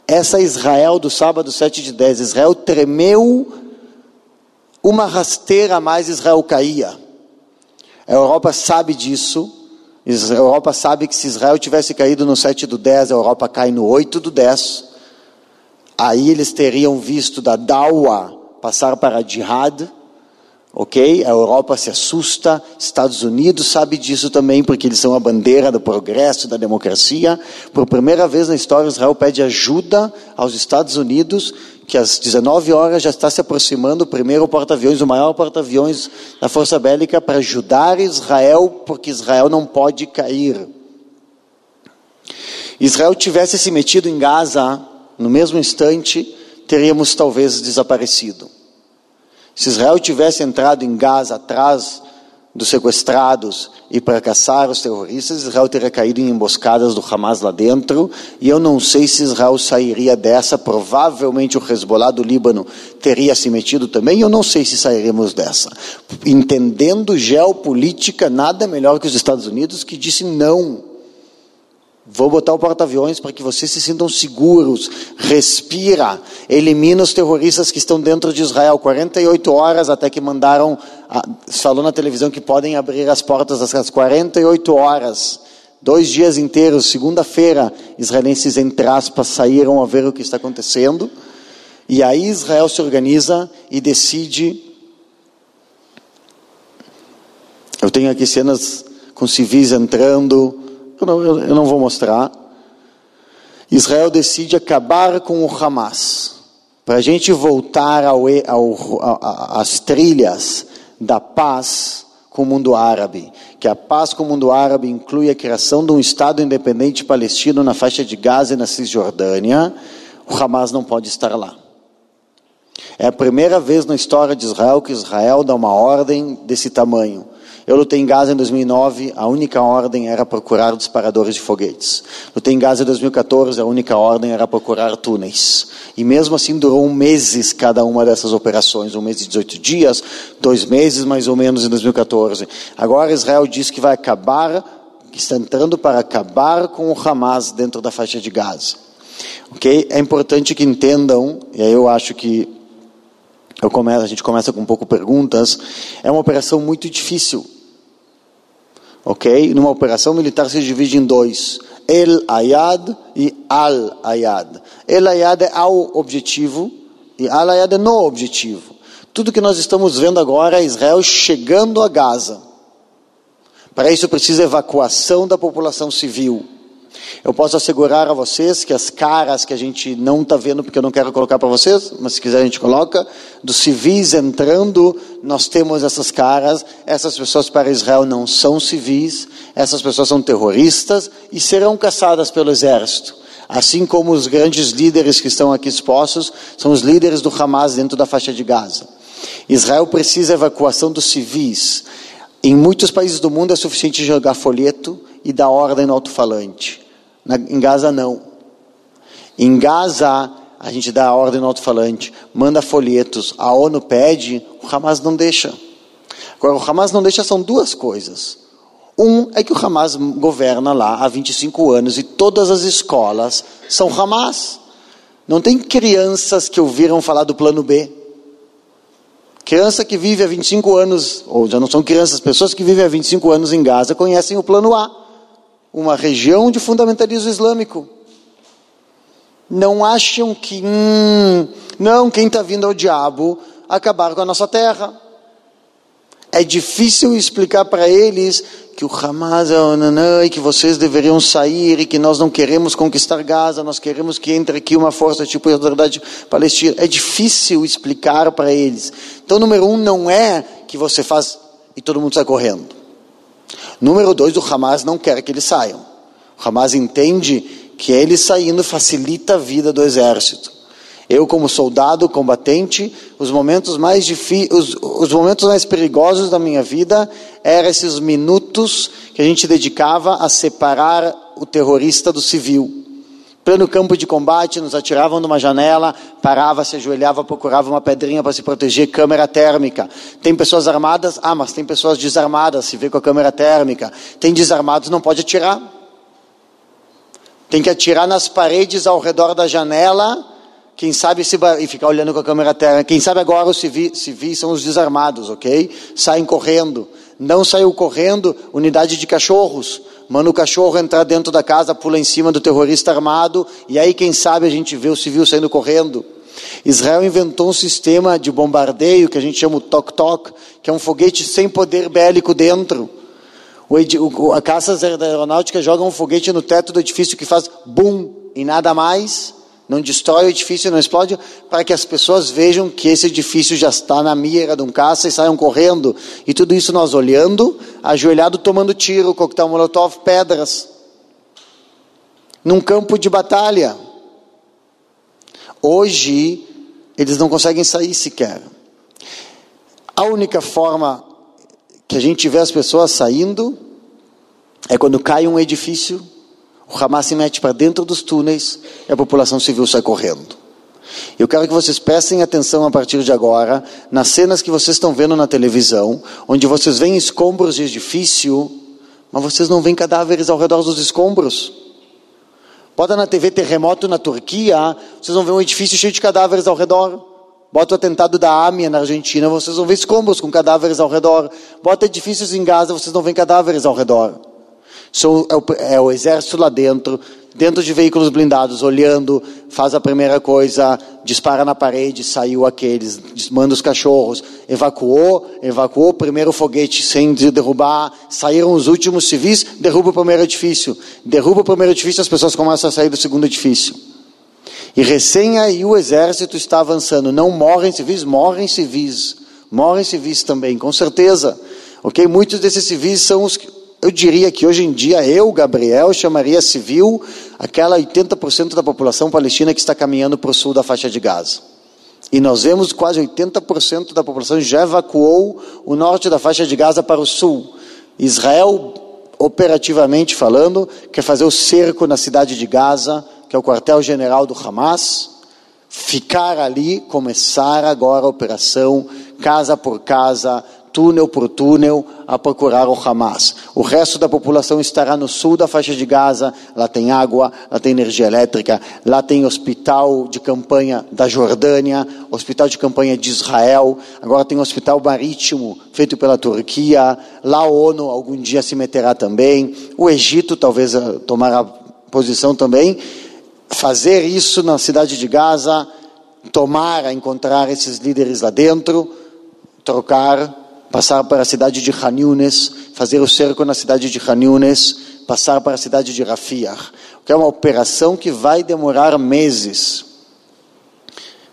Essa Israel do sábado 7 de 10. Israel tremeu, uma rasteira a mais Israel caía. A Europa sabe disso. A Europa sabe que se Israel tivesse caído no 7 do 10, a Europa cai no 8 do 10. Aí eles teriam visto da Dawa passar para a Jihad, ok? A Europa se assusta, Estados Unidos sabe disso também, porque eles são a bandeira do progresso, da democracia. Por primeira vez na história, Israel pede ajuda aos Estados Unidos, que às 19 horas já está se aproximando o primeiro porta-aviões, o maior porta-aviões da Força Bélica, para ajudar Israel, porque Israel não pode cair. Israel tivesse se metido em Gaza no mesmo instante, teríamos talvez desaparecido. Se Israel tivesse entrado em Gaza atrás dos sequestrados e para caçar os terroristas, Israel teria caído em emboscadas do Hamas lá dentro, e eu não sei se Israel sairia dessa, provavelmente o Hezbollah do Líbano teria se metido também, eu não sei se sairíamos dessa. Entendendo geopolítica, nada melhor que os Estados Unidos que disse não Vou botar o porta-aviões para que vocês se sintam seguros. Respira. Elimina os terroristas que estão dentro de Israel. 48 horas até que mandaram. Falou na televisão que podem abrir as portas das casas. 48 horas. Dois dias inteiros. Segunda-feira, israelenses, entre aspas, saíram a ver o que está acontecendo. E aí Israel se organiza e decide. Eu tenho aqui cenas com civis entrando eu não, eu não vou mostrar. Israel decide acabar com o Hamas. Para a gente voltar ao, ao, às trilhas da paz com o mundo árabe, que a paz com o mundo árabe inclui a criação de um Estado independente palestino na faixa de Gaza e na Cisjordânia, o Hamas não pode estar lá. É a primeira vez na história de Israel que Israel dá uma ordem desse tamanho. Eu lutei em Gaza em 2009, a única ordem era procurar disparadores de foguetes. Lutei em Gaza em 2014, a única ordem era procurar túneis. E mesmo assim durou meses cada uma dessas operações, um mês e 18 dias, dois meses mais ou menos em 2014. Agora Israel diz que vai acabar, que está entrando para acabar com o Hamas dentro da faixa de Gaza. Ok? É importante que entendam, e aí eu acho que eu começo, a gente começa com um pouco perguntas. É uma operação muito difícil ok? Numa operação militar se divide em dois: El Ayad e Al Ayad. El Ayad é ao objetivo e Al Ayad é no objetivo. Tudo que nós estamos vendo agora é Israel chegando a Gaza. Para isso precisa evacuação da população civil. Eu posso assegurar a vocês que as caras que a gente não está vendo, porque eu não quero colocar para vocês, mas se quiser a gente coloca, dos civis entrando, nós temos essas caras. Essas pessoas para Israel não são civis, essas pessoas são terroristas e serão caçadas pelo exército. Assim como os grandes líderes que estão aqui expostos são os líderes do Hamas dentro da faixa de Gaza. Israel precisa evacuação dos civis. Em muitos países do mundo é suficiente jogar folheto e dar ordem no alto-falante. Em Gaza, não. Em Gaza, a gente dá ordem no alto-falante, manda folhetos, a ONU pede, o Hamas não deixa. Agora, o Hamas não deixa são duas coisas. Um é que o Hamas governa lá há 25 anos e todas as escolas são Hamas. Não tem crianças que ouviram falar do plano B. Criança que vive há 25 anos, ou já não são crianças, pessoas que vivem há 25 anos em Gaza conhecem o plano A uma região de fundamentalismo islâmico. Não acham que, hum, não, quem está vindo ao diabo acabar com a nossa terra. É difícil explicar para eles que o Hamas é e que vocês deveriam sair e que nós não queremos conquistar Gaza, nós queremos que entre aqui uma força tipo a Autoridade Palestina. É difícil explicar para eles. Então, número um, não é que você faz e todo mundo sai correndo. Número dois, o Hamas não quer que eles saiam. O Hamas entende que ele saindo facilita a vida do exército. Eu, como soldado combatente, os momentos mais os, os, momentos mais perigosos da minha vida eram esses minutos que a gente dedicava a separar o terrorista do civil. Pleno campo de combate, nos atiravam numa janela, parava, se ajoelhava, procurava uma pedrinha para se proteger, câmera térmica. Tem pessoas armadas? Ah, mas tem pessoas desarmadas, se vê com a câmera térmica. Tem desarmados, não pode atirar. Tem que atirar nas paredes ao redor da janela, quem sabe se e ficar olhando com a câmera térmica. Quem sabe agora os civis, são os desarmados, ok? Saem correndo. Não saiu correndo, unidade de cachorros manda o cachorro entrar dentro da casa, pula em cima do terrorista armado, e aí, quem sabe, a gente vê o civil saindo correndo. Israel inventou um sistema de bombardeio que a gente chama o Tok-Tok, que é um foguete sem poder bélico dentro. O, a caça aeronáutica joga um foguete no teto do edifício que faz bum e nada mais não destrói o edifício, não explode, para que as pessoas vejam que esse edifício já está na mira de um caça e saiam correndo. E tudo isso nós olhando, ajoelhado, tomando tiro, coquetel molotov, pedras. Num campo de batalha. Hoje, eles não conseguem sair sequer. A única forma que a gente vê as pessoas saindo é quando cai um edifício o Hamas se mete para dentro dos túneis e a população civil sai correndo. Eu quero que vocês prestem atenção a partir de agora nas cenas que vocês estão vendo na televisão, onde vocês veem escombros de edifício, mas vocês não veem cadáveres ao redor dos escombros. Bota na TV terremoto na Turquia, vocês vão ver um edifício cheio de cadáveres ao redor. Bota o atentado da AMIA na Argentina, vocês vão ver escombros com cadáveres ao redor. Bota edifícios em Gaza, vocês não veem cadáveres ao redor. É, o, é o exército lá dentro, dentro de veículos blindados, olhando, faz a primeira coisa, dispara na parede, saiu aqueles, manda os cachorros, evacuou, evacuou o primeiro foguete sem derrubar, saíram os últimos civis, derruba o primeiro edifício, derruba o primeiro edifício, as pessoas começam a sair do segundo edifício. E recém aí o exército está avançando, não morrem civis, morrem civis, morrem civis também, com certeza. Ok? Muitos desses civis são os eu diria que hoje em dia eu, Gabriel, chamaria civil aquela 80% da população palestina que está caminhando para o sul da faixa de Gaza. E nós vemos quase 80% da população já evacuou o norte da faixa de Gaza para o sul. Israel, operativamente falando, quer fazer o cerco na cidade de Gaza, que é o quartel-general do Hamas, ficar ali, começar agora a operação, casa por casa, túnel por túnel, a procurar o Hamas. O resto da população estará no sul da faixa de Gaza, lá tem água, lá tem energia elétrica, lá tem hospital de campanha da Jordânia, hospital de campanha de Israel, agora tem hospital marítimo feito pela Turquia, lá a ONU algum dia se meterá também, o Egito talvez eh, tomará posição também, fazer isso na cidade de Gaza, tomar, encontrar esses líderes lá dentro, trocar passar para a cidade de Hanyunes, fazer o cerco na cidade de Hanyunes, passar para a cidade de Rafiah, que é uma operação que vai demorar meses.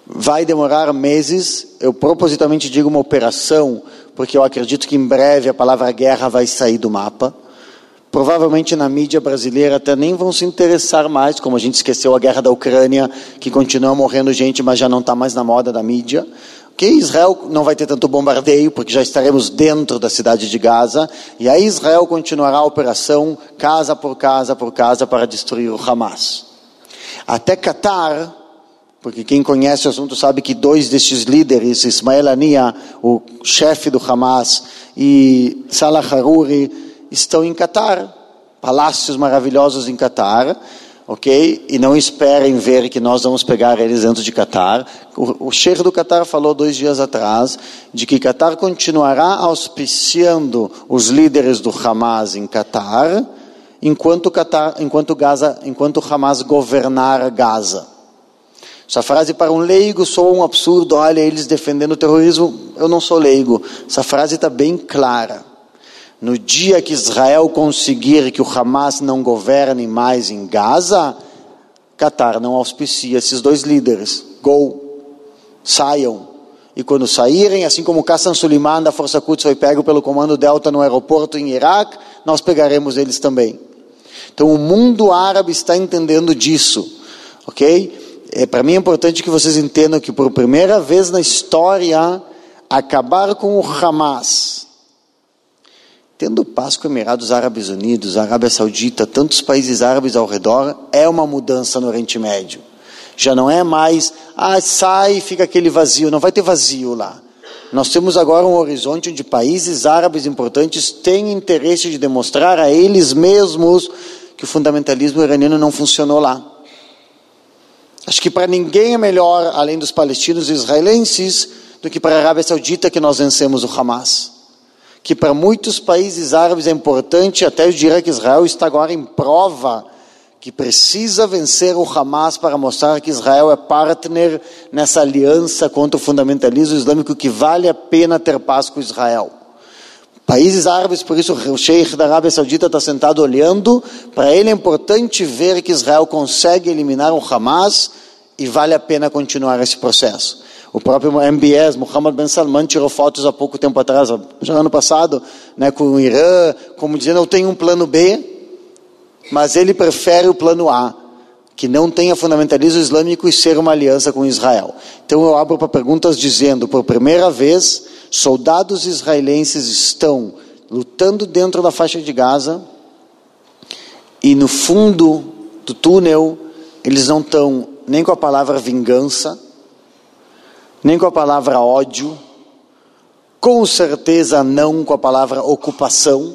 Vai demorar meses, eu propositalmente digo uma operação, porque eu acredito que em breve a palavra guerra vai sair do mapa. Provavelmente na mídia brasileira até nem vão se interessar mais, como a gente esqueceu a guerra da Ucrânia, que continua morrendo gente, mas já não está mais na moda da mídia que Israel não vai ter tanto bombardeio, porque já estaremos dentro da cidade de Gaza, e aí Israel continuará a operação casa por casa por casa para destruir o Hamas. Até Qatar, porque quem conhece o assunto sabe que dois destes líderes, Ismael Ania, o chefe do Hamas, e Salah Haruri, estão em Qatar, palácios maravilhosos em Qatar, ok? E não esperem ver que nós vamos pegar eles dentro de Qatar. O, o chefe do Qatar falou dois dias atrás de que Qatar continuará auspiciando os líderes do Hamas em Qatar, enquanto Qatar, enquanto Gaza, enquanto Hamas governar Gaza. Essa frase para um leigo soa um absurdo, olha eles defendendo o terrorismo, eu não sou leigo. Essa frase está bem clara. No dia que Israel conseguir que o Hamas não governe mais em Gaza, Qatar não auspicia esses dois líderes. Go, saiam. E quando saírem, assim como Qasem Suleiman da Força Quds foi pego pelo Comando Delta no aeroporto em Iraque, nós pegaremos eles também. Então o mundo árabe está entendendo disso, ok? É, Para mim é importante que vocês entendam que por primeira vez na história, acabar com o Hamas, Tendo paz com Emirados Árabes Unidos, Arábia Saudita, tantos países árabes ao redor, é uma mudança no Oriente Médio. Já não é mais, ah, sai e fica aquele vazio. Não vai ter vazio lá. Nós temos agora um horizonte onde países árabes importantes têm interesse de demonstrar a eles mesmos que o fundamentalismo iraniano não funcionou lá. Acho que para ninguém é melhor, além dos palestinos e israelenses, do que para a Arábia Saudita que nós vencemos o Hamas que para muitos países árabes é importante, até eu diria que Israel está agora em prova que precisa vencer o Hamas para mostrar que Israel é partner nessa aliança contra o fundamentalismo islâmico que vale a pena ter paz com Israel. Países árabes, por isso o Sheikh da Arábia Saudita está sentado olhando, para ele é importante ver que Israel consegue eliminar o Hamas e vale a pena continuar esse processo. O próprio MBS, Mohammed Ben Salman, tirou fotos há pouco tempo atrás, já ano passado, né, com o Irã, como dizendo, eu tenho um plano B, mas ele prefere o plano A, que não tenha fundamentalismo islâmico e ser uma aliança com Israel. Então eu abro para perguntas dizendo, por primeira vez, soldados israelenses estão lutando dentro da faixa de Gaza e no fundo do túnel eles não estão nem com a palavra vingança, nem com a palavra ódio, com certeza não com a palavra ocupação.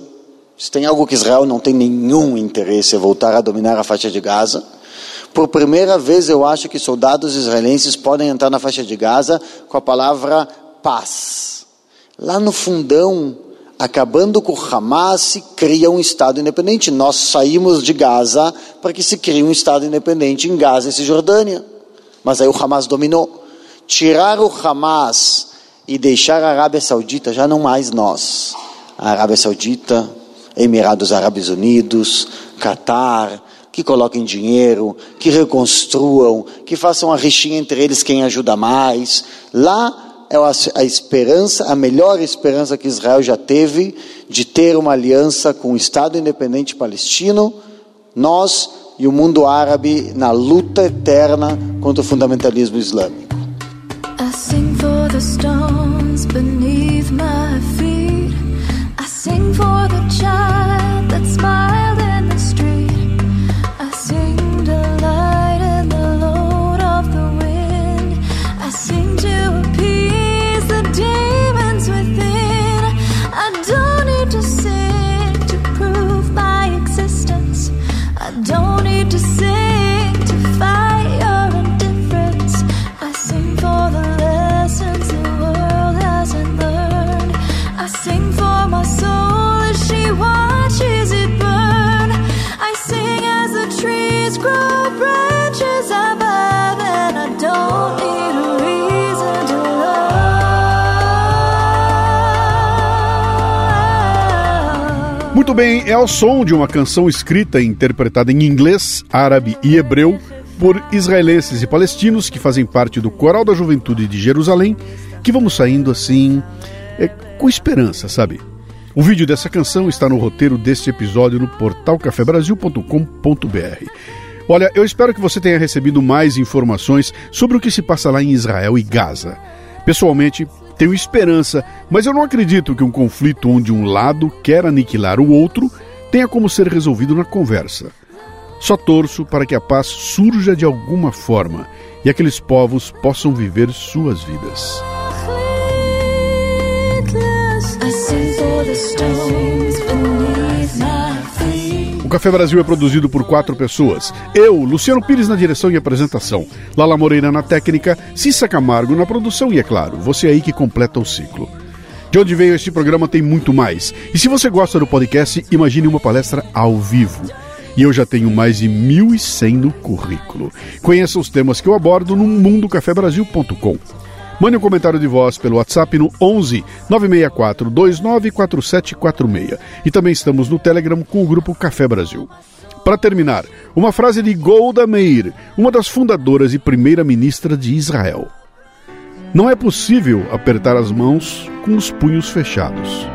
Se tem algo que Israel não tem nenhum interesse é voltar a dominar a faixa de Gaza. Por primeira vez eu acho que soldados israelenses podem entrar na faixa de Gaza com a palavra paz. Lá no fundão, acabando com o Hamas, se cria um Estado independente. Nós saímos de Gaza para que se crie um Estado independente em Gaza e Cisjordânia. Mas aí o Hamas dominou tirar o Hamas e deixar a Arábia Saudita, já não mais nós. A Arábia Saudita, Emirados Árabes Unidos, Catar, que coloquem dinheiro, que reconstruam, que façam a rixinha entre eles quem ajuda mais. Lá é a esperança, a melhor esperança que Israel já teve de ter uma aliança com o Estado independente palestino, nós e o mundo árabe na luta eterna contra o fundamentalismo islâmico. I sing for the child. Muito bem, é ao som de uma canção escrita e interpretada em inglês, árabe e hebreu por israelenses e palestinos que fazem parte do Coral da Juventude de Jerusalém, que vamos saindo assim, é, com esperança, sabe? O vídeo dessa canção está no roteiro deste episódio no portal cafebrasil.com.br. Olha, eu espero que você tenha recebido mais informações sobre o que se passa lá em Israel e Gaza. Pessoalmente, tenho esperança, mas eu não acredito que um conflito onde um lado quer aniquilar o outro tenha como ser resolvido na conversa. Só torço para que a paz surja de alguma forma e aqueles povos possam viver suas vidas. O Café Brasil é produzido por quatro pessoas. Eu, Luciano Pires na direção e apresentação, Lala Moreira na técnica, Cissa Camargo na produção e, é claro, você aí que completa o ciclo. De onde veio este programa tem muito mais. E se você gosta do podcast, imagine uma palestra ao vivo. E eu já tenho mais de 1.100 no currículo. Conheça os temas que eu abordo no mundocafebrasil.com. Mande um comentário de voz pelo WhatsApp no 11 964 294746. E também estamos no Telegram com o grupo Café Brasil. Para terminar, uma frase de Golda Meir, uma das fundadoras e primeira-ministra de Israel. Não é possível apertar as mãos com os punhos fechados.